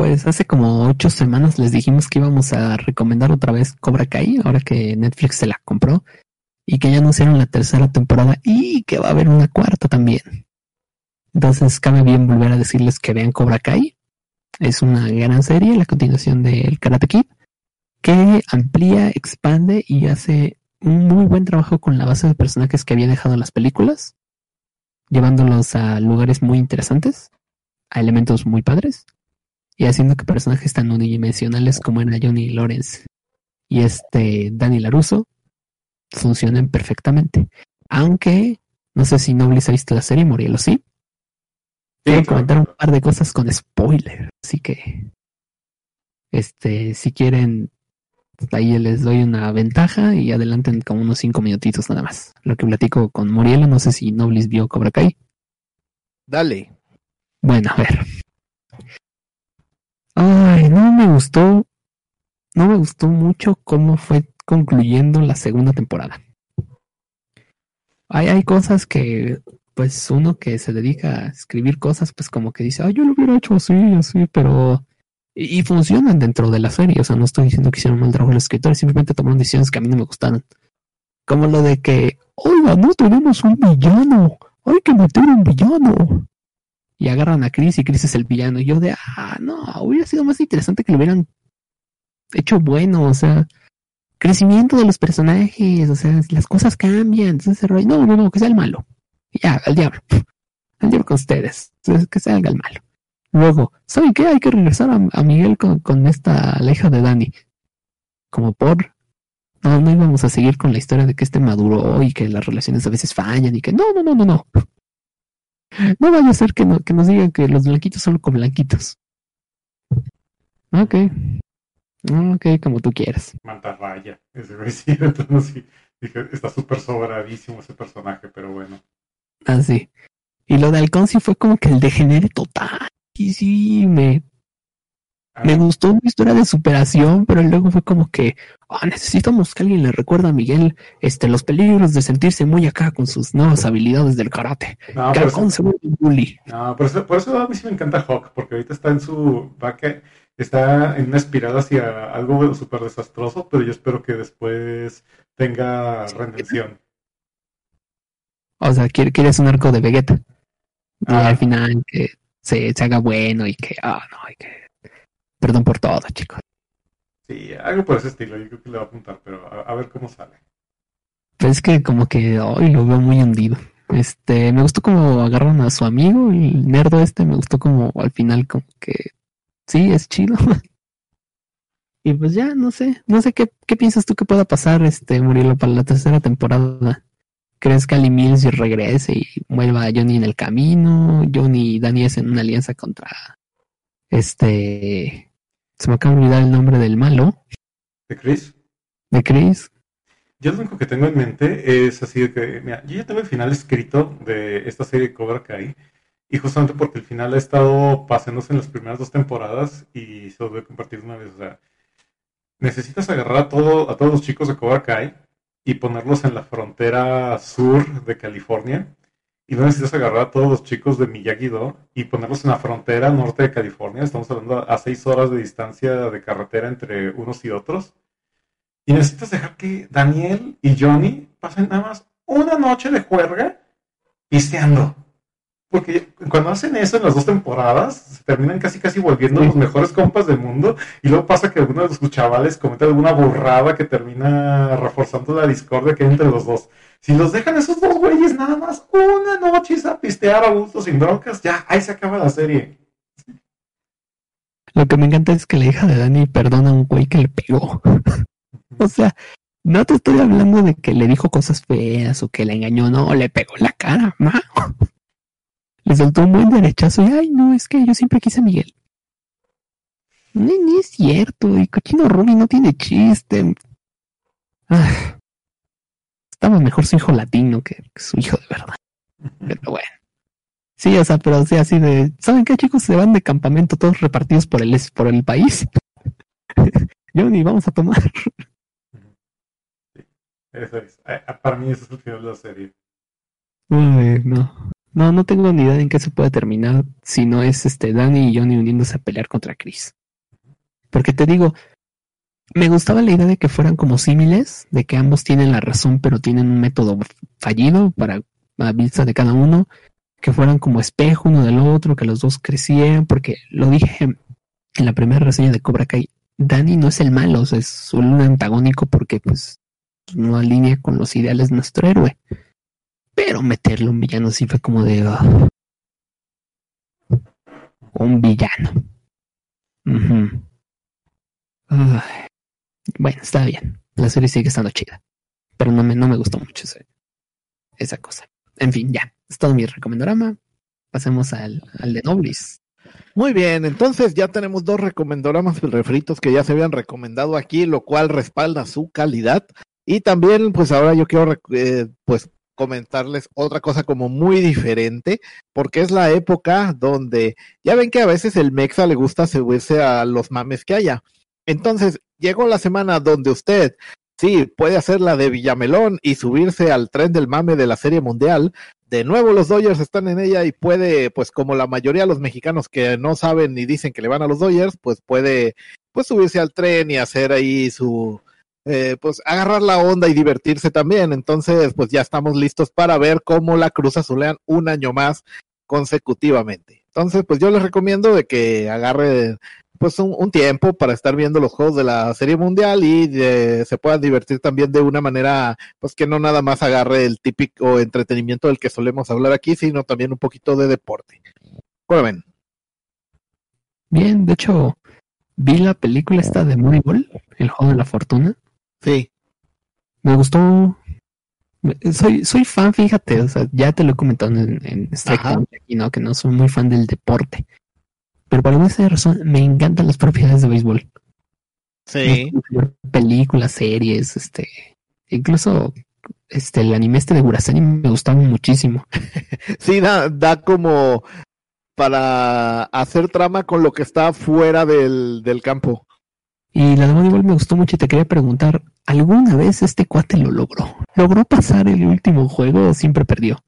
Pues hace como ocho semanas les dijimos que íbamos a recomendar otra vez Cobra Kai, ahora que Netflix se la compró, y que ya anunciaron la tercera temporada y que va a haber una cuarta también. Entonces cabe bien volver a decirles que vean Cobra Kai. Es una gran serie, la continuación del Karate Kid, que amplía, expande y hace un muy buen trabajo con la base de personajes que había dejado las películas, llevándolos a lugares muy interesantes, a elementos muy padres y haciendo que personajes tan unidimensionales como era Johnny Lawrence y este Danny Laruso funcionen perfectamente. Aunque no sé si Noblis ha visto la serie, Murielo sí. Quiero claro, comentar un par de cosas con spoiler, así que este si quieren ahí les doy una ventaja y adelanten como unos cinco minutitos nada más. Lo que platico con Murielo, no sé si Noblis vio Cobra Kai. Dale. Bueno, a ver. Ay, no me gustó. No me gustó mucho cómo fue concluyendo la segunda temporada. Hay, cosas que, pues, uno que se dedica a escribir cosas, pues como que dice, ay, yo lo hubiera hecho así, así, pero. Y, y funcionan dentro de la serie. O sea, no estoy diciendo que hicieron mal trabajo los escritores, simplemente tomaron decisiones que a mí no me gustaron. Como lo de que, oiga, no tenemos un villano. Hay que meter un villano y agarran a Chris y Chris es el villano. Y yo de, ah, no, hubiera sido más interesante que lo hubieran hecho bueno, o sea, crecimiento de los personajes, o sea, las cosas cambian, entonces rollo, no, no, no, que sea el malo. Ya, al diablo, al diablo con ustedes, entonces, que salga el malo. Luego, ¿saben qué? Hay que regresar a, a Miguel con, con esta, la hija de Dani. Como por, no, no íbamos a seguir con la historia de que este maduró y que las relaciones a veces fallan y que no, no, no, no, no. No vaya a ser que, no, que nos digan que los blanquitos son con blanquitos. Ok. Ok, como tú quieras. Mantarraya. Ese güey sí, entonces sí. Dije, está súper sobradísimo ese personaje, pero bueno. Así. Y lo de Halcón sí fue como que el degenere total. Y sí, me, Ah, me gustó una historia de superación, pero luego fue como que ah, necesitamos que alguien le recuerde a Miguel este, los peligros de sentirse muy acá con sus nuevas habilidades del karate. no, que por eso, bully. no, por eso, por eso a mí sí me encanta Hawk, porque ahorita está en su. Va que, está en una espiral hacia algo súper desastroso, pero yo espero que después tenga redención. O sea, quiere, quiere un arco de Vegeta. Y Ah. al final que se, se haga bueno y que, ah, no, hay que. Perdón por todo, chicos. Sí, algo por ese estilo, yo creo que le va a apuntar, pero a, a ver cómo sale. Pero es que como que hoy lo veo muy hundido. Este, me gustó como agarran a su amigo, el nerdo este, me gustó como al final como que sí, es chido. y pues ya, no sé, no sé qué, qué piensas tú que pueda pasar, este, Murilo, para la tercera temporada. ¿Crees que Ali Mills regrese y vuelva a Johnny en el camino? Johnny y Danny es en una alianza contra este, se me acaba de olvidar el nombre del malo, ¿De Chris? de Chris. Yo lo único que tengo en mente es así de que, mira, yo ya tengo el final escrito de esta serie Cobra Kai, y justamente porque el final ha estado pasándose en las primeras dos temporadas y se lo voy a compartir una vez. O sea, necesitas agarrar a, todo, a todos los chicos de Cobra Kai y ponerlos en la frontera sur de California y no necesitas agarrar a todos los chicos de Miyagi-Do y ponerlos en la frontera norte de California. Estamos hablando a seis horas de distancia de carretera entre unos y otros. Y necesitas dejar que Daniel y Johnny pasen nada más una noche de juerga pisteando. Porque cuando hacen eso en las dos temporadas, se terminan casi casi volviendo los mejores compas del mundo. Y luego pasa que alguno de sus chavales comete alguna burrada que termina reforzando la discordia que hay entre los dos. Si los dejan esos dos güeyes nada más una noche a pistear a gusto sin broncas, ya, ahí se acaba la serie. Lo que me encanta es que la hija de Dani perdona a un güey que le pegó. o sea, no te estoy hablando de que le dijo cosas feas o que le engañó, no, le pegó la cara, ma. Le soltó un buen derechazo y, ay, no, es que yo siempre quise a Miguel. Ni, ni es cierto, y Cochino Ruby no tiene chiste. Estaba mejor su hijo latino que su hijo de verdad. Pero bueno. Sí, o sea, pero o sea, así de, ¿saben qué chicos? Se van de campamento todos repartidos por el, por el país. Johnny, vamos a tomar. Eso es. Eh, Para mí eso es el final de la serie. Uy, no. No, no tengo ni idea en qué se puede terminar si no es este Danny y Johnny uniéndose a pelear contra Chris. Porque te digo, me gustaba la idea de que fueran como símiles, de que ambos tienen la razón, pero tienen un método fallido para la vista de cada uno, que fueran como espejo uno del otro, que los dos crecieran, porque lo dije en la primera reseña de Cobra Kai, Danny no es el malo, o sea, es un antagónico porque pues no alinea con los ideales de nuestro héroe. Pero meterle un villano sí fue como de... ah, un villano. Ay. Bueno, está bien. La serie sigue estando chida. Pero no me, no me gustó mucho ese- esa cosa. En fin, ya. Es todo mi recomendorama. Pasemos al, al de Noblis. Muy bien, entonces ya tenemos dos recomendoramas refritos que ya se habían recomendado aquí, lo cual respalda su calidad. Y también, pues ahora yo quiero eh, pues comentarles otra cosa como muy diferente, porque es la época donde ya ven que a veces el Mexa le gusta subirse a los mames que haya. Entonces, llegó la semana donde usted sí puede hacer la de Villamelón y subirse al tren del mame de la Serie Mundial. De nuevo los Dodgers están en ella y puede, pues como la mayoría de los mexicanos que no saben ni dicen que le van a los Dodgers, pues puede pues subirse al tren y hacer ahí su, eh, pues agarrar la onda y divertirse también. Entonces, pues ya estamos listos para ver cómo la Cruz Azulean un año más consecutivamente. Entonces, pues yo les recomiendo de que agarre pues un, un tiempo para estar viendo los juegos de la Serie Mundial y de- se puedan divertir también de una manera, pues que no nada más agarre el típico entretenimiento del que solemos hablar aquí, sino también un poquito de deporte. ¿Cómo ven? Bien, de hecho, vi la película esta de Moneyball, El Juego de la Fortuna. Sí, Me gustó. Soy, soy fan, fíjate, o sea, ya te lo he comentado en, en. Down aquí, ¿no? Que no soy muy fan del deporte. Pero por alguna razón me encantan las propiedades de béisbol. sí. Películas, series, este. Incluso este, el anime este de Gurasani me gustaba muchísimo. Sí, da, da como para hacer trama con lo que está fuera del, del campo. Y la de Moneyball me gustó mucho y te quería preguntar, ¿alguna vez este cuate lo logró? ¿Logró pasar el último juego o siempre perdió?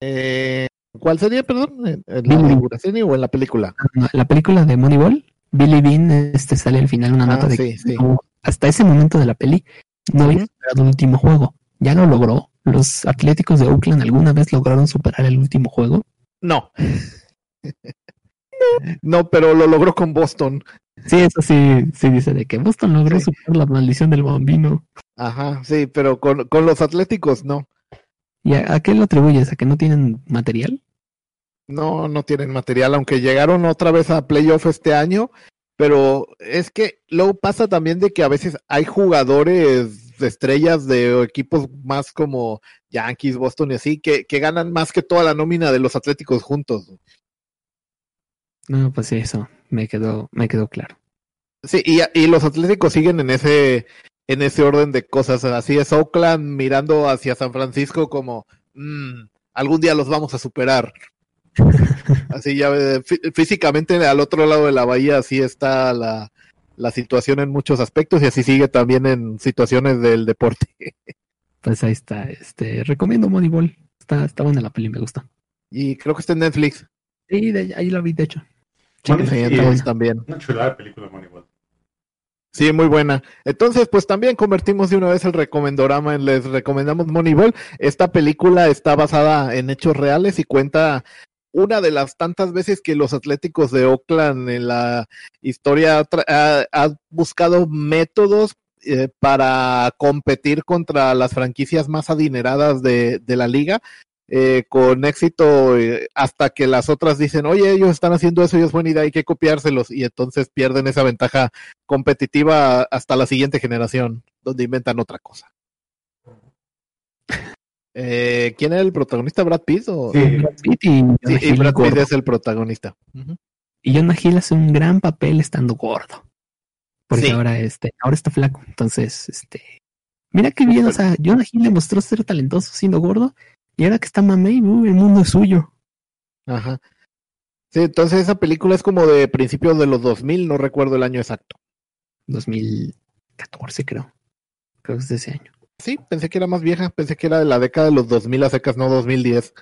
Eh, ¿Cuál sería, perdón? ¿En la Billy. figuración o en la película? No, La película de Moneyball, Billy Bean, este sale al final una Ah, nota de sí, que sí. hasta ese momento de la peli no había superado el último juego. Ya lo logró. Los Atléticos de Oakland alguna vez lograron superar el último juego. No. No, pero lo logró con Boston. Sí, eso sí, sí dice de que Boston logró Sí. superar la maldición del bambino. Ajá, sí, pero con, con los Atléticos no. ¿Y a, a qué lo atribuyes? ¿A que no tienen material? No, no tienen material, aunque llegaron otra vez a playoff este año. Pero es que luego pasa también de que a veces hay jugadores de estrellas de equipos más como Yankees, Boston y así, que, que ganan más que toda la nómina de los Atléticos juntos. No, pues eso me quedó, me quedó claro. Sí, y, y los Atléticos siguen en ese, en ese orden de cosas. Así es Oakland mirando hacia San Francisco como "Mm, algún día los vamos a superar. Así ya eh, fí- físicamente al otro lado de la bahía así está la, la situación en muchos aspectos y así sigue también en situaciones del deporte. Pues ahí está. Este, recomiendo Moneyball. está, está buena la peli, me gusta. Y creo que está en Netflix. Sí, de- ahí la vi, de hecho. Bueno, Sí, también. Una chulada película, Moneyball. Sí, muy buena. Entonces, pues también convertimos de una vez el recomendorama en les recomendamos Moneyball. Esta película está basada en hechos reales y cuenta una de las tantas veces que los Atléticos de Oakland en la historia ha, buscado métodos eh, para competir contra las franquicias más adineradas de, de la liga. eh, con éxito eh, hasta que las otras dicen, oye, ellos están haciendo eso y es buena idea, hay que copiárselos y entonces pierden esa ventaja competitiva hasta la siguiente generación, donde inventan otra cosa. Eh, ¿Quién era el protagonista? ¿Brad Pitt? O... Sí, Brad Pitt y Jonah Sí, y Brad Pitt es el protagonista. Y Jonah Hill hace un gran papel estando gordo. Porque Sí. ahora, este, ahora está flaco. Entonces, este. Mira qué bien, o sea, Jonah Hill demostró ser talentoso siendo gordo. Y ahora que está mamey, uh, el mundo es suyo. Ajá. Sí, entonces esa película es como de principios de los 2000, no recuerdo el año exacto. 2014, creo. Creo que es de ese año. Sí, pensé que era más vieja, pensé que era de la década de los 2000 a secas, no 2010.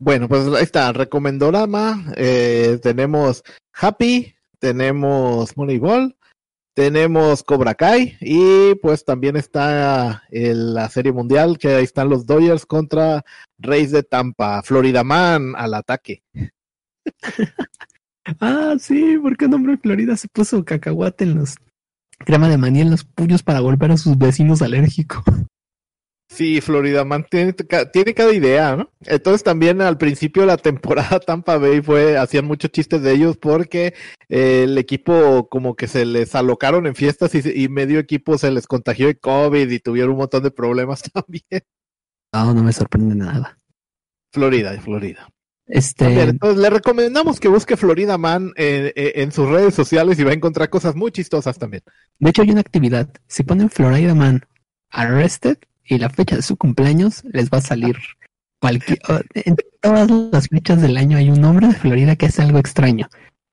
Bueno, pues ahí está, Recomendorama, eh, tenemos Happy, tenemos Moneyball, tenemos Cobra Kai y pues también está el- la serie mundial que ahí están los Dodgers contra Reyes de Tampa, Florida Man al ataque. Ah, sí, porque un hombre de Florida se puso cacahuate en los. Crema de maní en los puños para golpear a sus vecinos alérgicos. Sí, Florida Man tiene, ca- tiene cada idea, ¿no? Entonces también al principio de la temporada Tampa Bay fue, hacían muchos chistes de ellos porque eh, el equipo como que se les alocaron en fiestas y, y medio equipo se les contagió de COVID y tuvieron un montón de problemas también. No, no me sorprende nada. Florida, Florida. Este. Entonces le recomendamos que busque Florida Man en, en- en sus redes sociales y va a encontrar cosas muy chistosas también. De hecho, hay una actividad. Si ponen Florida Man Arrested y la fecha de su cumpleaños, les va a salir cualquier. En todas las fechas del año hay un hombre de Florida que hace algo extraño.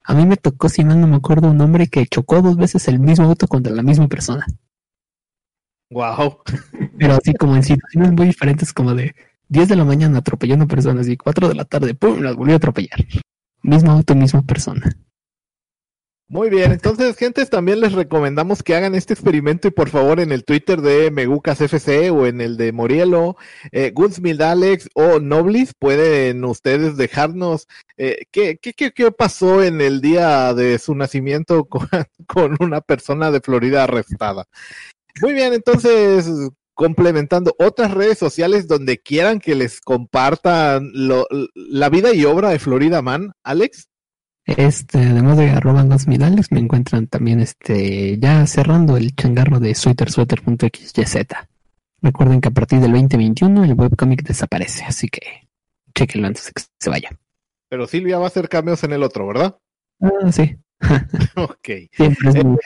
A mí me tocó, si mal no me acuerdo, un hombre que chocó dos veces el mismo auto contra la misma persona. Wow. Pero así como en situaciones muy diferentes, como de 10 de la mañana atropellando personas y 4 de la tarde, ¡pum! las volvió a atropellar. Mismo auto, misma persona. Muy bien, entonces, gentes, también les recomendamos que hagan este experimento y por favor en el Twitter de Megucas FC o en el de Morielo, eh, Alex o Noblis, pueden ustedes dejarnos eh, ¿qué, qué, qué, qué pasó en el día de su nacimiento con, con una persona de Florida arrestada. Muy bien, entonces, complementando otras redes sociales donde quieran que les compartan lo- la vida y obra de Florida Man, Alex. Este, además de arroba Alex, me encuentran también este, ya cerrando el changarro de sweatersweater.xyz. Recuerden que a partir del 2021 el webcomic desaparece, así que chequenlo antes de que se vaya. Pero Silvia va a hacer cambios en el otro, ¿verdad? Ah, sí. Ok. Siempre es mi-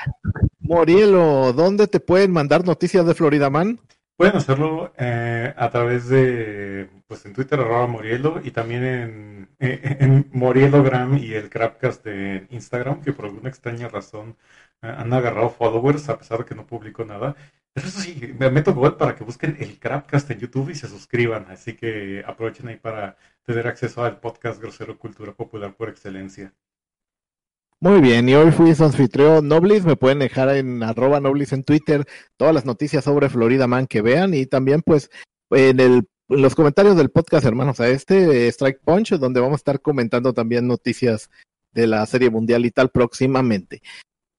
Morielo, ¿dónde te pueden mandar noticias de Florida Man? Pueden hacerlo eh, a través de, pues en Twitter, arroba Morielo, y también en, eh, en Morielogram y el Crapcast de Instagram, que por alguna extraña razón eh, han agarrado followers a pesar de que no publico nada. Pero eso sí, me meto igual para que busquen el Crapcast en YouTube y se suscriban, así que aprovechen ahí para tener acceso al podcast Grosero Cultura Popular por excelencia. Muy bien, y hoy fui su anfitrión Noblis, me pueden dejar en arroba Noblis en Twitter todas las noticias sobre Florida Man que vean y también pues en, el, los comentarios del podcast hermanos a este eh, Strike Punch donde vamos a estar comentando también noticias de la serie mundial y tal próximamente.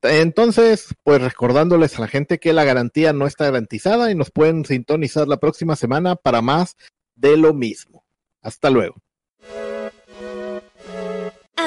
Entonces, pues recordándoles a la gente que la garantía no está garantizada y nos pueden sintonizar la próxima semana para más de lo mismo. Hasta luego.